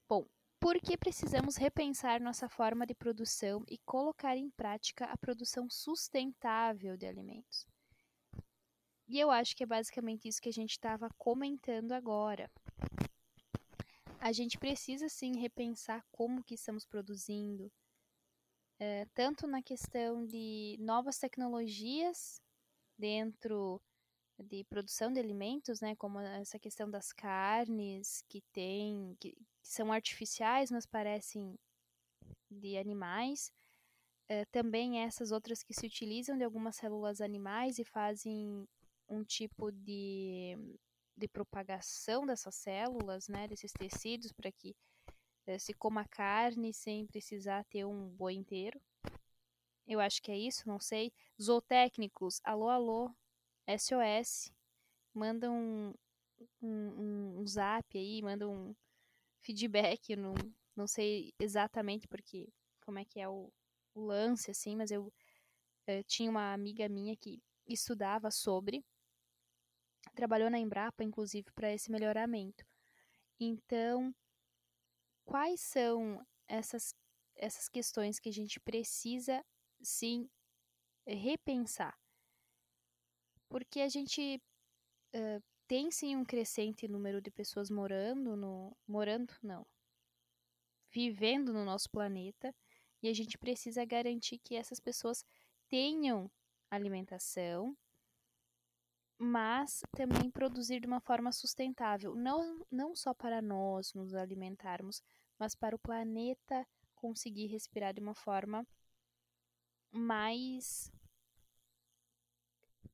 Bom, por que precisamos repensar nossa forma de produção e colocar em prática a produção sustentável de alimentos? E eu acho que é basicamente isso que a gente estava comentando agora. A gente precisa sim repensar como que estamos produzindo, eh, tanto na questão de novas tecnologias dentro de produção de alimentos, né, como essa questão das carnes que tem, que, que são artificiais, mas parecem de animais. Uh, também essas outras que se utilizam de algumas células animais e fazem um tipo de, de propagação dessas células, né, desses tecidos, para que uh, se coma carne sem precisar ter um boi inteiro. Eu acho que é isso, não sei. Zootécnicos, alô, alô, SOS, manda um, um, um zap aí, manda um feedback, eu não, não sei exatamente porque como é que é o, o lance, assim, mas eu, eu tinha uma amiga minha que estudava sobre, trabalhou na Embrapa, inclusive, para esse melhoramento. Então, quais são essas, essas questões que a gente precisa, sim, repensar? Porque a gente uh, tem sim um crescente número de pessoas morando no. morando, não. Vivendo no nosso planeta. E a gente precisa garantir que essas pessoas tenham alimentação, mas também produzir de uma forma sustentável. Não, não só para nós nos alimentarmos, mas para o planeta conseguir respirar de uma forma mais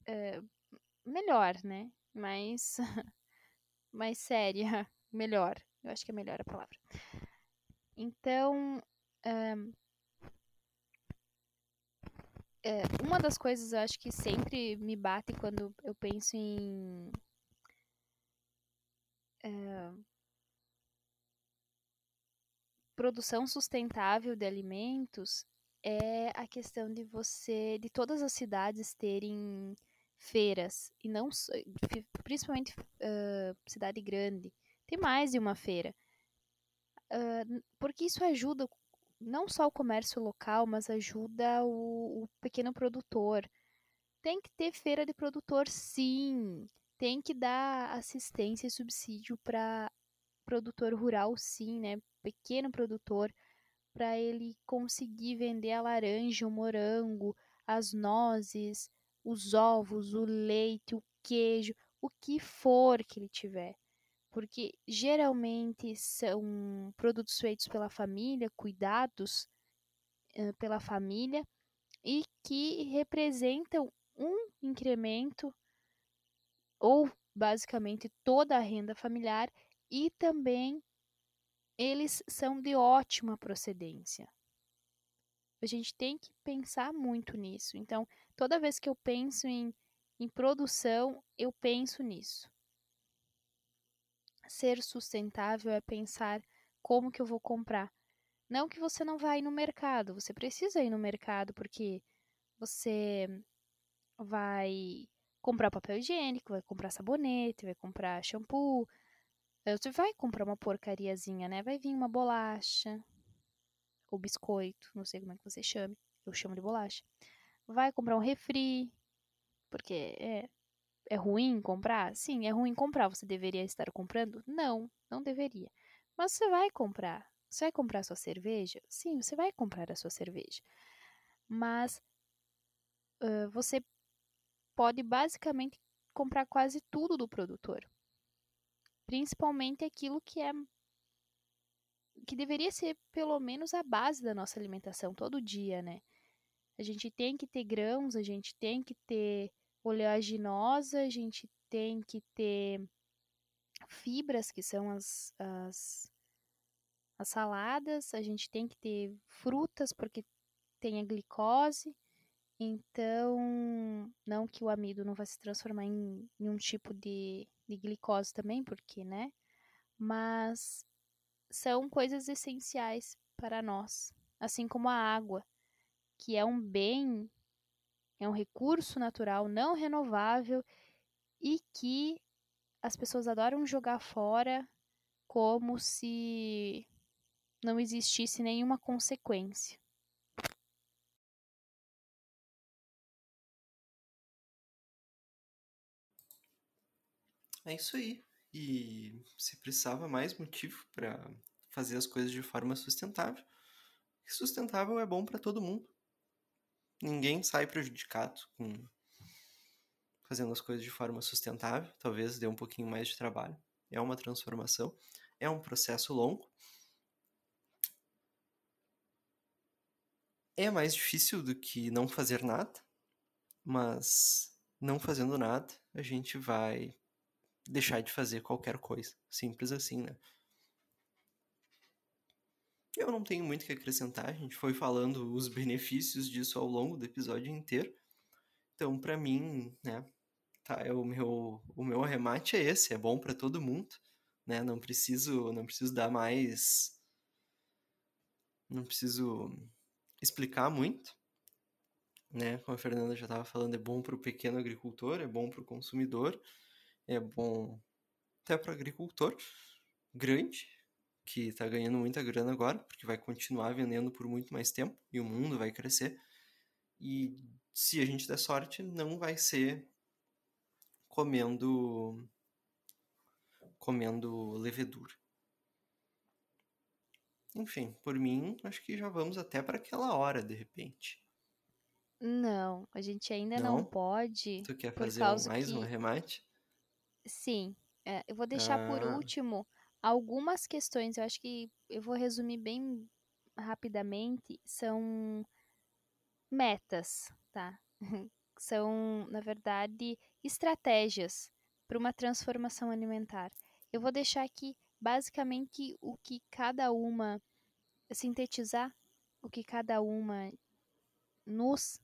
uh, melhor, né? Mais, mais séria, melhor. Eu acho que é melhor a palavra. Então, um, é, uma das coisas eu acho que sempre me bate quando eu penso em produção sustentável de alimentos é a questão de você, de todas as cidades terem feiras, e não principalmente uh, cidade grande, tem mais de uma feira. Uh, porque isso ajuda não só o comércio local, mas ajuda o, o pequeno produtor. Tem que ter feira de produtor, sim. Tem que dar assistência e subsídio para produtor rural, sim, né? Pequeno produtor, para ele conseguir vender a laranja, o morango, as nozes, os ovos, o leite, o queijo, o que for que ele tiver. Porque geralmente são produtos feitos pela família, cuidados pela família e que representam um incremento ou basicamente toda a renda familiar e também eles são de ótima procedência. A gente tem que pensar muito nisso. Então, toda vez que eu penso em, em produção, eu penso nisso. Ser sustentável é pensar como que eu vou comprar. Não que você não vai no mercado, você precisa ir no mercado porque você vai comprar papel higiênico, vai comprar sabonete, vai comprar shampoo. Você vai comprar uma porcariazinha, né? Vai vir uma bolacha, ou biscoito, não sei como é que você chame, eu chamo de bolacha. Vai comprar um refri, porque é, é ruim comprar? Sim, é ruim comprar. Você deveria estar comprando? Não, não deveria. Mas você vai comprar. Você vai comprar a sua cerveja? Sim, você vai comprar a sua cerveja. Mas uh, você pode basicamente comprar quase tudo do produtor. Principalmente aquilo que é que deveria ser pelo menos a base da nossa alimentação todo dia, né? A gente tem que ter grãos, a gente tem que ter oleaginosa, a gente tem que ter fibras, que são as, as, as saladas, a gente tem que ter frutas, porque tem a glicose. Então, não que o amido não vai se transformar em, em um tipo de, de glicose também, porque, né? Mas são coisas essenciais para nós, assim como a água, que é um bem, é um recurso natural não renovável e que as pessoas adoram jogar fora como se não existisse nenhuma consequência. É isso aí. E se precisava mais motivo para fazer as coisas de forma sustentável. Sustentável é bom para todo mundo. Ninguém sai prejudicado com, fazendo as coisas de forma sustentável, talvez dê um pouquinho mais de trabalho. É uma transformação, é um processo longo. É mais difícil do que não fazer nada, mas não fazendo nada, a gente vai deixar de fazer qualquer coisa. Simples assim, né? Eu não tenho muito o que acrescentar, a gente foi falando os benefícios disso ao longo do episódio inteiro. Então, para mim, né, tá, é o meu o meu arremate é esse, é bom para todo mundo, né? Não preciso não preciso dar mais não preciso explicar muito, né? Como a Fernanda já estava falando, é bom para o pequeno agricultor, é bom para o consumidor, é bom até para o agricultor grande, que está ganhando muita grana agora, porque vai continuar vendendo por muito mais tempo e o mundo vai crescer. E se a gente der sorte, não vai ser comendo comendo levedura. Enfim, por mim, acho que já vamos até para aquela hora, de repente. Não, a gente ainda não, não pode. Tu quer fazer mais que... um remate? Sim, é, eu vou deixar ah. por último algumas questões. Eu acho que eu vou resumir bem rapidamente. São metas, tá? São, na verdade, estratégias para uma transformação alimentar. Eu vou deixar aqui basicamente o que cada uma sintetizar o que cada uma nos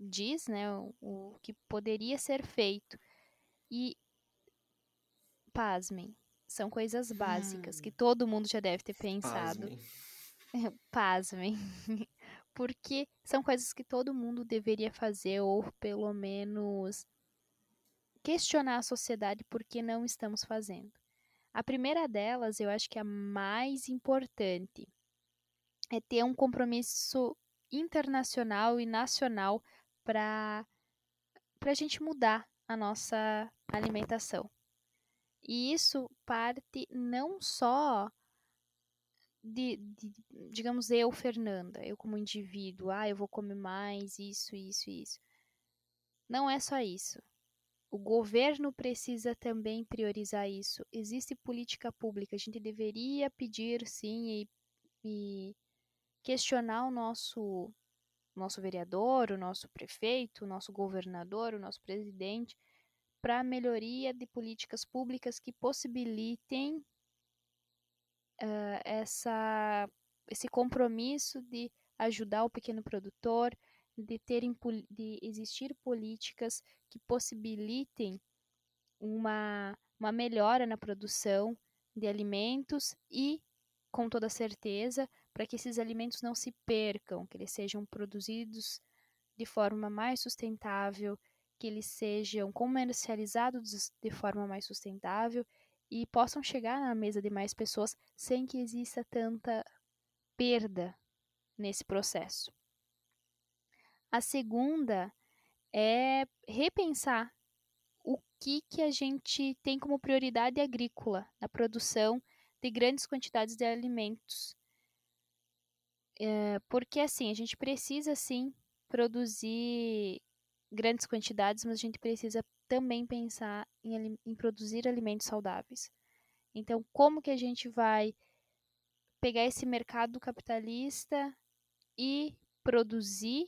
diz, né, o, o que poderia ser feito. E pasmem, são coisas básicas hum. que todo mundo já deve ter pensado. Pasmem. pasmem. Porque são coisas que todo mundo deveria fazer ou pelo menos questionar a sociedade por que não estamos fazendo. A primeira delas, eu acho que é a mais importante, é ter um compromisso internacional e nacional para a gente mudar a nossa alimentação. E isso parte não só de, de, digamos, eu, Fernanda, eu como indivíduo, ah, eu vou comer mais isso, isso, isso. Não é só isso. O governo precisa também priorizar isso. Existe política pública. A gente deveria pedir, sim, e, e questionar o nosso, nosso vereador, o nosso prefeito, o nosso governador, o nosso presidente, para a melhoria de políticas públicas que possibilitem uh, essa, esse compromisso de ajudar o pequeno produtor, de, terem, de existir políticas que possibilitem uma, uma melhora na produção de alimentos e, com toda certeza, para que esses alimentos não se percam, que eles sejam produzidos de forma mais sustentável, que eles sejam comercializados de forma mais sustentável e possam chegar na mesa de mais pessoas sem que exista tanta perda nesse processo. A segunda é repensar o que, que a gente tem como prioridade agrícola na produção de grandes quantidades de alimentos. É, porque assim, a gente precisa sim produzir grandes quantidades, mas a gente precisa também pensar em, em produzir alimentos saudáveis. Então, como que a gente vai pegar esse mercado capitalista e produzir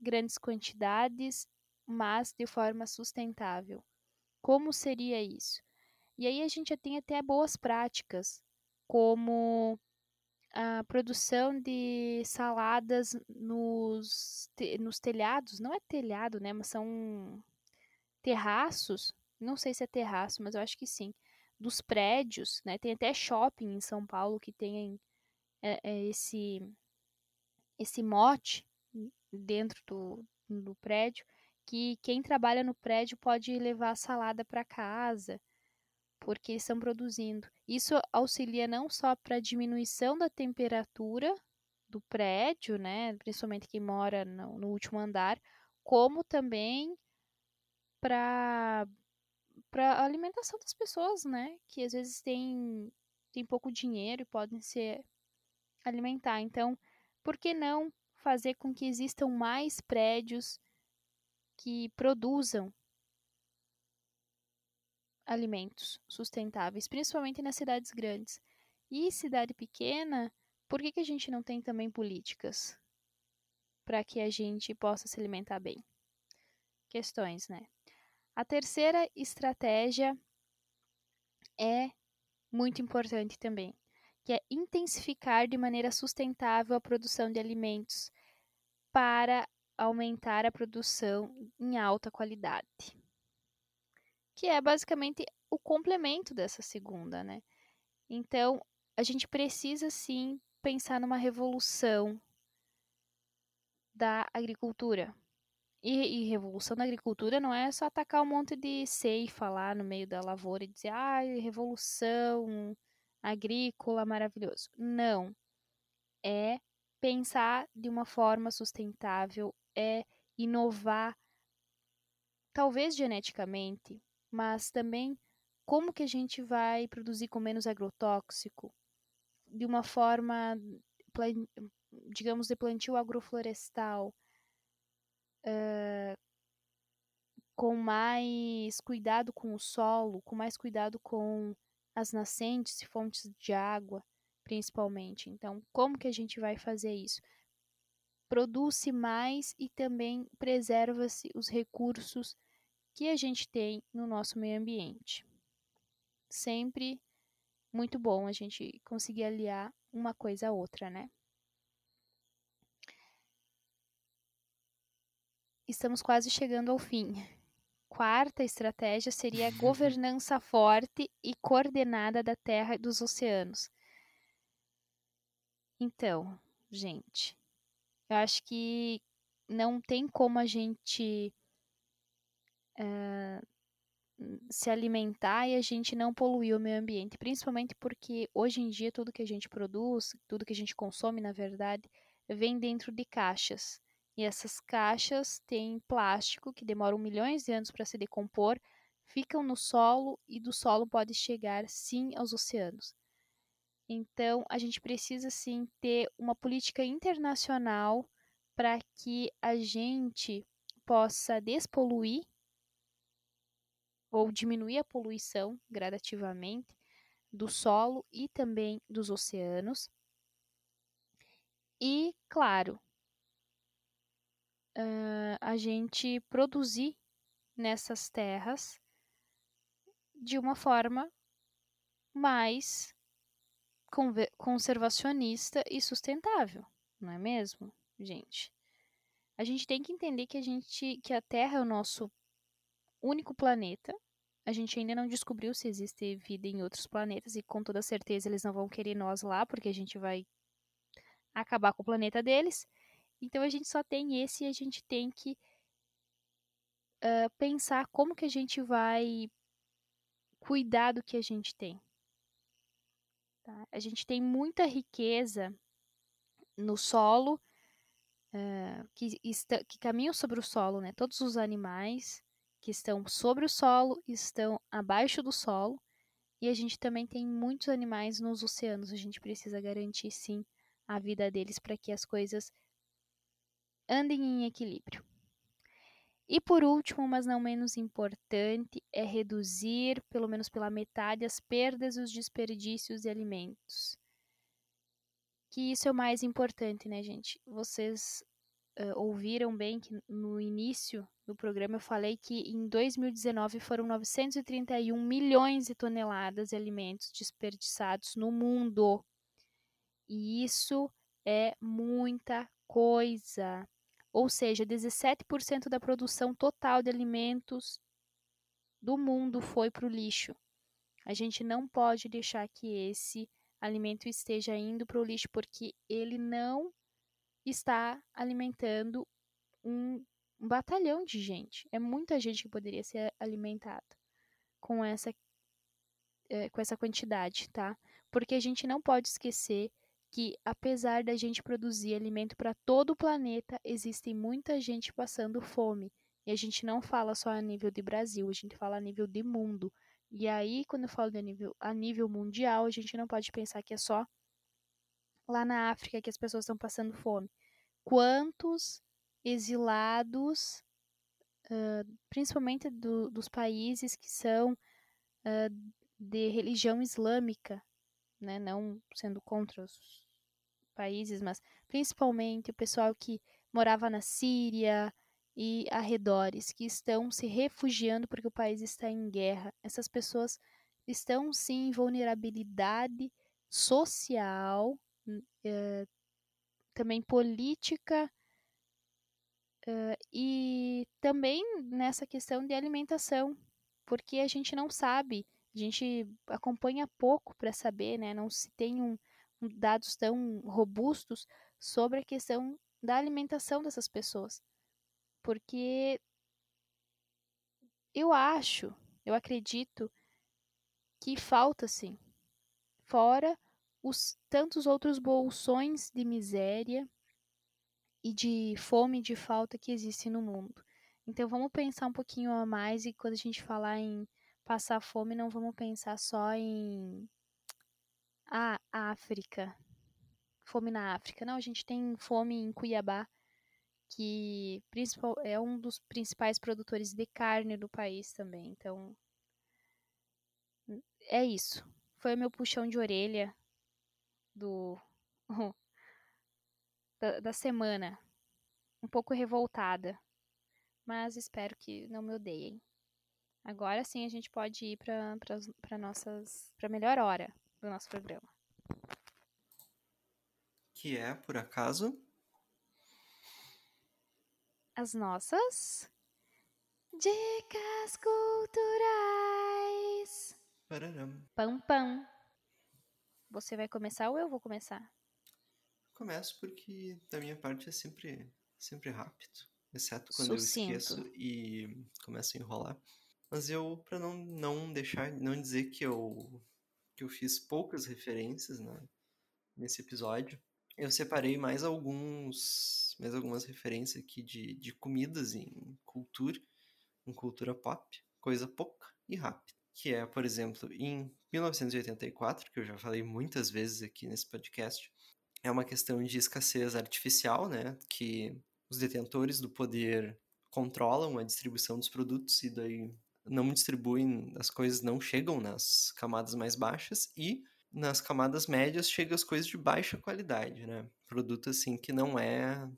grandes quantidades, mas de forma sustentável. Como seria isso? E aí a gente já tem até boas práticas, como a produção de saladas nos, nos telhados, não é telhado, né, mas são terraços, não sei se é terraço, mas eu acho que sim, dos prédios, né, tem até shopping em São Paulo que tem é, é, esse, esse mote dentro do, do prédio, que quem trabalha no prédio pode levar a salada para casa, porque estão produzindo. Isso auxilia não só para a diminuição da temperatura do prédio, né, principalmente quem mora no, no último andar, como também para para alimentação das pessoas, né, que às vezes têm tem pouco dinheiro e podem se alimentar. Então, por que não fazer com que existam mais prédios que produzam alimentos sustentáveis, principalmente nas cidades grandes. E cidade pequena, por que, que a gente não tem também políticas para que a gente possa se alimentar bem? Questões, né? A terceira estratégia é muito importante também, que é intensificar de maneira sustentável a produção de alimentos para aumentar a produção em alta qualidade que é basicamente o complemento dessa segunda, né? Então, a gente precisa sim pensar numa revolução da agricultura. E, e, revolução da agricultura não é só atacar um monte de ceifa lá no meio da lavoura e dizer, ah, revolução agrícola maravilhoso. Não. É pensar de uma forma sustentável, é inovar, talvez geneticamente, mas também como que a gente vai produzir com menos agrotóxico, de uma forma, digamos, de plantio agroflorestal, uh, com mais cuidado com o solo, com mais cuidado com as nascentes e fontes de água, principalmente. Então, como que a gente vai fazer isso? Produz-se mais e também preserva-se os recursos que a gente tem no nosso meio ambiente. Sempre muito bom a gente conseguir aliar uma coisa a outra, né? Estamos quase chegando ao fim. Quarta estratégia seria a governança forte e coordenada da terra e dos oceanos. Então, gente, eu acho que não tem como a gente uh, se alimentar e a gente não poluir o meio ambiente, principalmente porque hoje em dia tudo que a gente produz, tudo que a gente consome, na verdade, vem dentro de caixas. E essas caixas têm plástico que demoram milhões de anos para se decompor, ficam no solo e do solo pode chegar sim aos oceanos. Então, a gente precisa sim ter uma política internacional para que a gente possa despoluir ou diminuir a poluição gradativamente do solo e também dos oceanos. E, claro, a gente produzir nessas terras de uma forma mais conservacionista e sustentável, não é mesmo, gente? A gente tem que entender que a gente que a Terra é o nosso único planeta. A gente ainda não descobriu se existe vida em outros planetas e com toda certeza eles não vão querer nós lá, porque a gente vai acabar com o planeta deles. Então a gente só tem esse e a gente tem que uh, pensar como que a gente vai cuidar do que a gente tem. Tá? A gente tem muita riqueza no solo uh, que, está, que caminham sobre o solo, né? Todos os animais, que estão sobre o solo, estão abaixo do solo, e a gente também tem muitos animais nos oceanos. A gente precisa garantir sim a vida deles para que as coisas andem em equilíbrio. E por último, mas não menos importante, é reduzir, pelo menos pela metade, as perdas e os desperdícios de alimentos. Que isso é o mais importante, né, gente? Vocês uh, ouviram bem que no início do programa eu falei que em 2019 foram 931 milhões de toneladas de alimentos desperdiçados no mundo. E isso é muita coisa. Ou seja, 17% da produção total de alimentos do mundo foi para o lixo. A gente não pode deixar que esse alimento esteja indo para o lixo porque ele não está alimentando um, um batalhão de gente. É muita gente que poderia ser alimentada com essa, é, com essa quantidade, tá? Porque a gente não pode esquecer que, apesar da gente produzir alimento para todo o planeta, existe muita gente passando fome. E a gente não fala só a nível de Brasil, a gente fala a nível de mundo. E aí, quando eu falo de nível, a nível mundial, a gente não pode pensar que é só lá na África que as pessoas estão passando fome. Quantos exilados, uh, principalmente do, dos países que são uh, de religião islâmica, né? Não sendo contra os países, mas principalmente o pessoal que morava na Síria e arredores, que estão se refugiando porque o país está em guerra. Essas pessoas estão sim em vulnerabilidade social, uh, também política uh, e também nessa questão de alimentação, porque a gente não sabe, a gente acompanha pouco para saber, né? Não se tem um, um, dados tão robustos sobre a questão da alimentação dessas pessoas, porque eu acho, eu acredito que falta sim, fora os tantos outros bolsões de miséria e de fome e de falta que existem no mundo. Então vamos pensar um pouquinho a mais e quando a gente falar em passar fome, não vamos pensar só em a ah, África, fome na África. Não, a gente tem fome em Cuiabá, que é um dos principais produtores de carne do país também. Então, é isso. Foi o meu puxão de orelha do da, da semana. Um pouco revoltada. Mas espero que não me odeiem. Agora sim a gente pode ir para nossas para melhor hora do nosso programa. Que é, por acaso, as nossas dicas culturais. Pararam. Pam pam. Você vai começar ou eu vou começar? Começo porque da minha parte é sempre sempre rápido, exceto quando Sucinto. eu esqueço e começo a enrolar. Mas eu para não não deixar, não dizer que eu que eu fiz poucas referências né, nesse episódio, eu separei mais alguns mais algumas referências aqui de, de comidas em cultura, em cultura pop, coisa pouca e rápida que é, por exemplo, em 1984, que eu já falei muitas vezes aqui nesse podcast, é uma questão de escassez artificial, né? Que os detentores do poder controlam a distribuição dos produtos e daí não distribuem, as coisas não chegam nas camadas mais baixas e nas camadas médias chegam as coisas de baixa qualidade, né? Produto assim que não é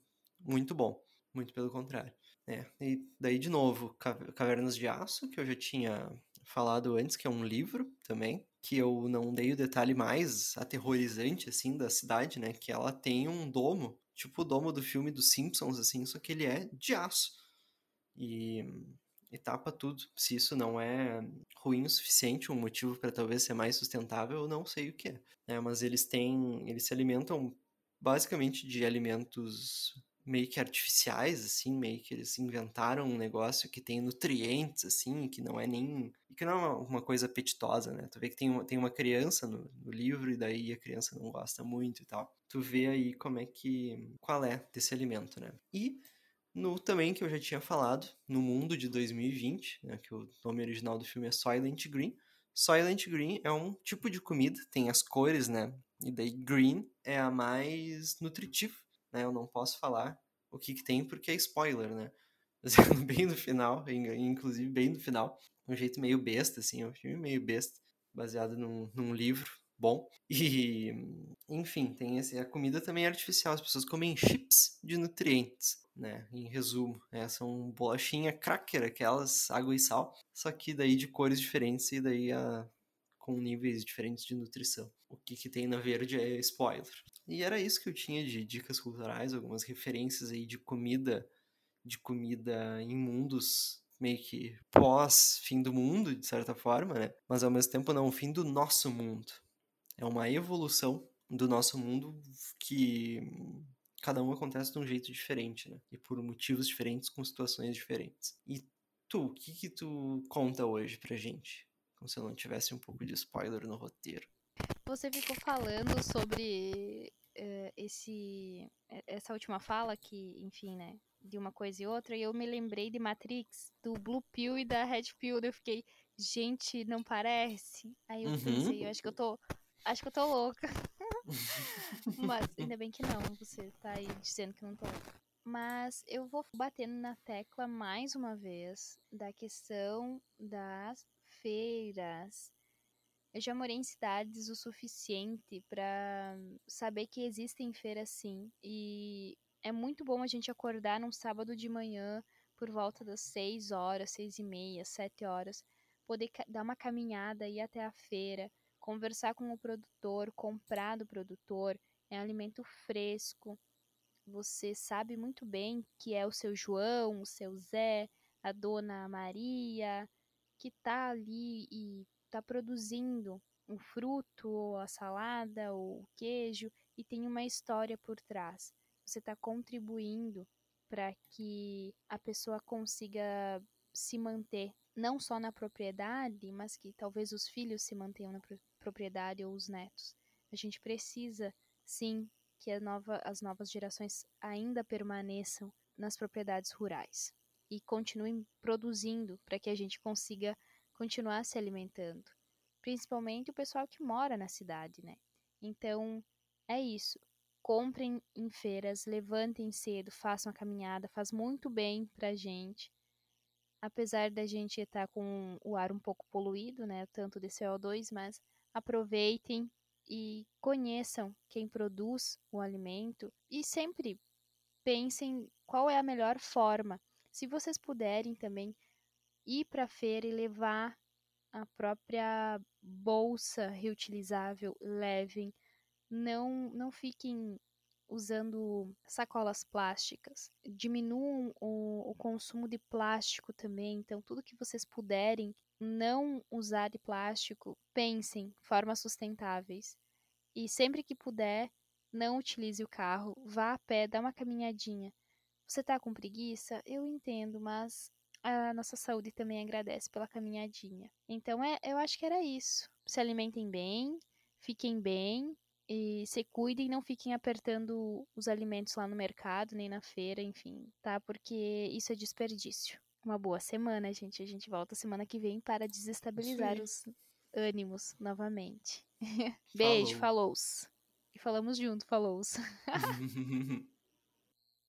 muito bom, muito pelo contrário. É, e daí de novo, Cavernas de Aço, que eu já tinha falado antes, que é um livro também, que eu não dei o detalhe mais aterrorizante, assim, da cidade, né? Que ela tem um domo, tipo o domo do filme dos Simpsons, assim, só que ele é de aço. E, e tapa tudo. Se isso não é ruim o suficiente, um motivo para talvez ser mais sustentável, eu não sei o que é. Né? Mas eles têm, eles se alimentam basicamente de alimentos meio que artificiais, assim, meio que eles inventaram um negócio que tem nutrientes, assim, que não é nem. Que não é uma, uma coisa apetitosa, né? Tu vê que tem uma, tem uma criança no, no, livro e daí a criança não gosta muito e tal. Tu vê aí como é que. qual é desse alimento, né? E no também que eu já tinha falado, no mundo de 2020, né, que o nome original do filme é Silent Green. Silent Green é um tipo de comida, tem as cores, né? E daí green é a mais nutritiva né? Eu não posso falar o que, que tem porque é spoiler, né? bem no final, inclusive bem no final, um jeito meio besta, assim, é um filme meio besta, baseado num, num livro bom. E, enfim, tem esse, a comida também é artificial, as pessoas comem chips de nutrientes, né? Em resumo, é, são bolachinha cracker, aquelas água e sal, só que daí de cores diferentes e daí a, com níveis diferentes de nutrição. O que, que tem na verde é spoiler. E era isso que eu tinha de dicas culturais, algumas referências aí de comida, de comida em mundos meio que pós fim do mundo, de certa forma, né? Mas ao mesmo tempo não o fim do nosso mundo. É uma evolução do nosso mundo que cada um acontece de um jeito diferente, né? E por motivos diferentes, com situações diferentes. E tu, o que que tu conta hoje pra gente? Como se eu não tivesse um pouco de spoiler no roteiro. Você ficou falando sobre uh, esse, essa última fala que, enfim, né, de uma coisa e outra, e eu me lembrei de Matrix, do Blue Pill e da Red Pill, eu fiquei, gente, não parece? Aí eu uhum. pensei, eu acho que eu tô, acho que eu tô louca. Mas ainda bem que não, você tá aí dizendo que não tô louca. Mas eu vou batendo na tecla mais uma vez da questão das feiras. Eu já morei em cidades o suficiente para saber que existem feiras sim. E é muito bom a gente acordar num sábado de manhã por volta das 6 horas, seis e meia, 7 horas, poder dar uma caminhada, ir até a feira, conversar com o produtor, comprar do produtor, é um alimento fresco. Você sabe muito bem que é o seu João, o seu Zé, a dona Maria, que está ali e está produzindo o fruto, ou a salada, ou o queijo, e tem uma história por trás. Você está contribuindo para que a pessoa consiga se manter não só na propriedade, mas que talvez os filhos se mantenham na propriedade ou os netos. A gente precisa, sim, que nova, as novas gerações ainda permaneçam nas propriedades rurais e continuem produzindo para que a gente consiga continuar se alimentando. Principalmente o pessoal que mora na cidade, né? Então, é isso. Comprem em feiras, levantem cedo, façam a caminhada, faz muito bem pra gente. Apesar da gente estar com o ar um pouco poluído, né? Tanto de CO2, mas aproveitem e conheçam quem produz o alimento e sempre pensem qual é a melhor forma. Se vocês puderem também ir para a feira e levar a própria bolsa reutilizável, levem. Não, não fiquem usando sacolas plásticas. Diminuam o, o, consumo de plástico também. Então, tudo que vocês puderem não usar de plástico, pensem formas sustentáveis. E sempre que puder, não utilize o carro, vá a pé, dá uma caminhadinha. Você tá com preguiça? Eu entendo, mas a nossa saúde também agradece pela caminhadinha. Então, é, eu acho que era isso. Se alimentem bem, fiquem bem e se cuidem, não fiquem apertando os alimentos lá no mercado, nem na feira, enfim, tá? Porque isso é desperdício. Uma boa semana, gente. A gente volta semana que vem para desestabilizar os ânimos novamente. Beijo, falou. E falamos junto, falou.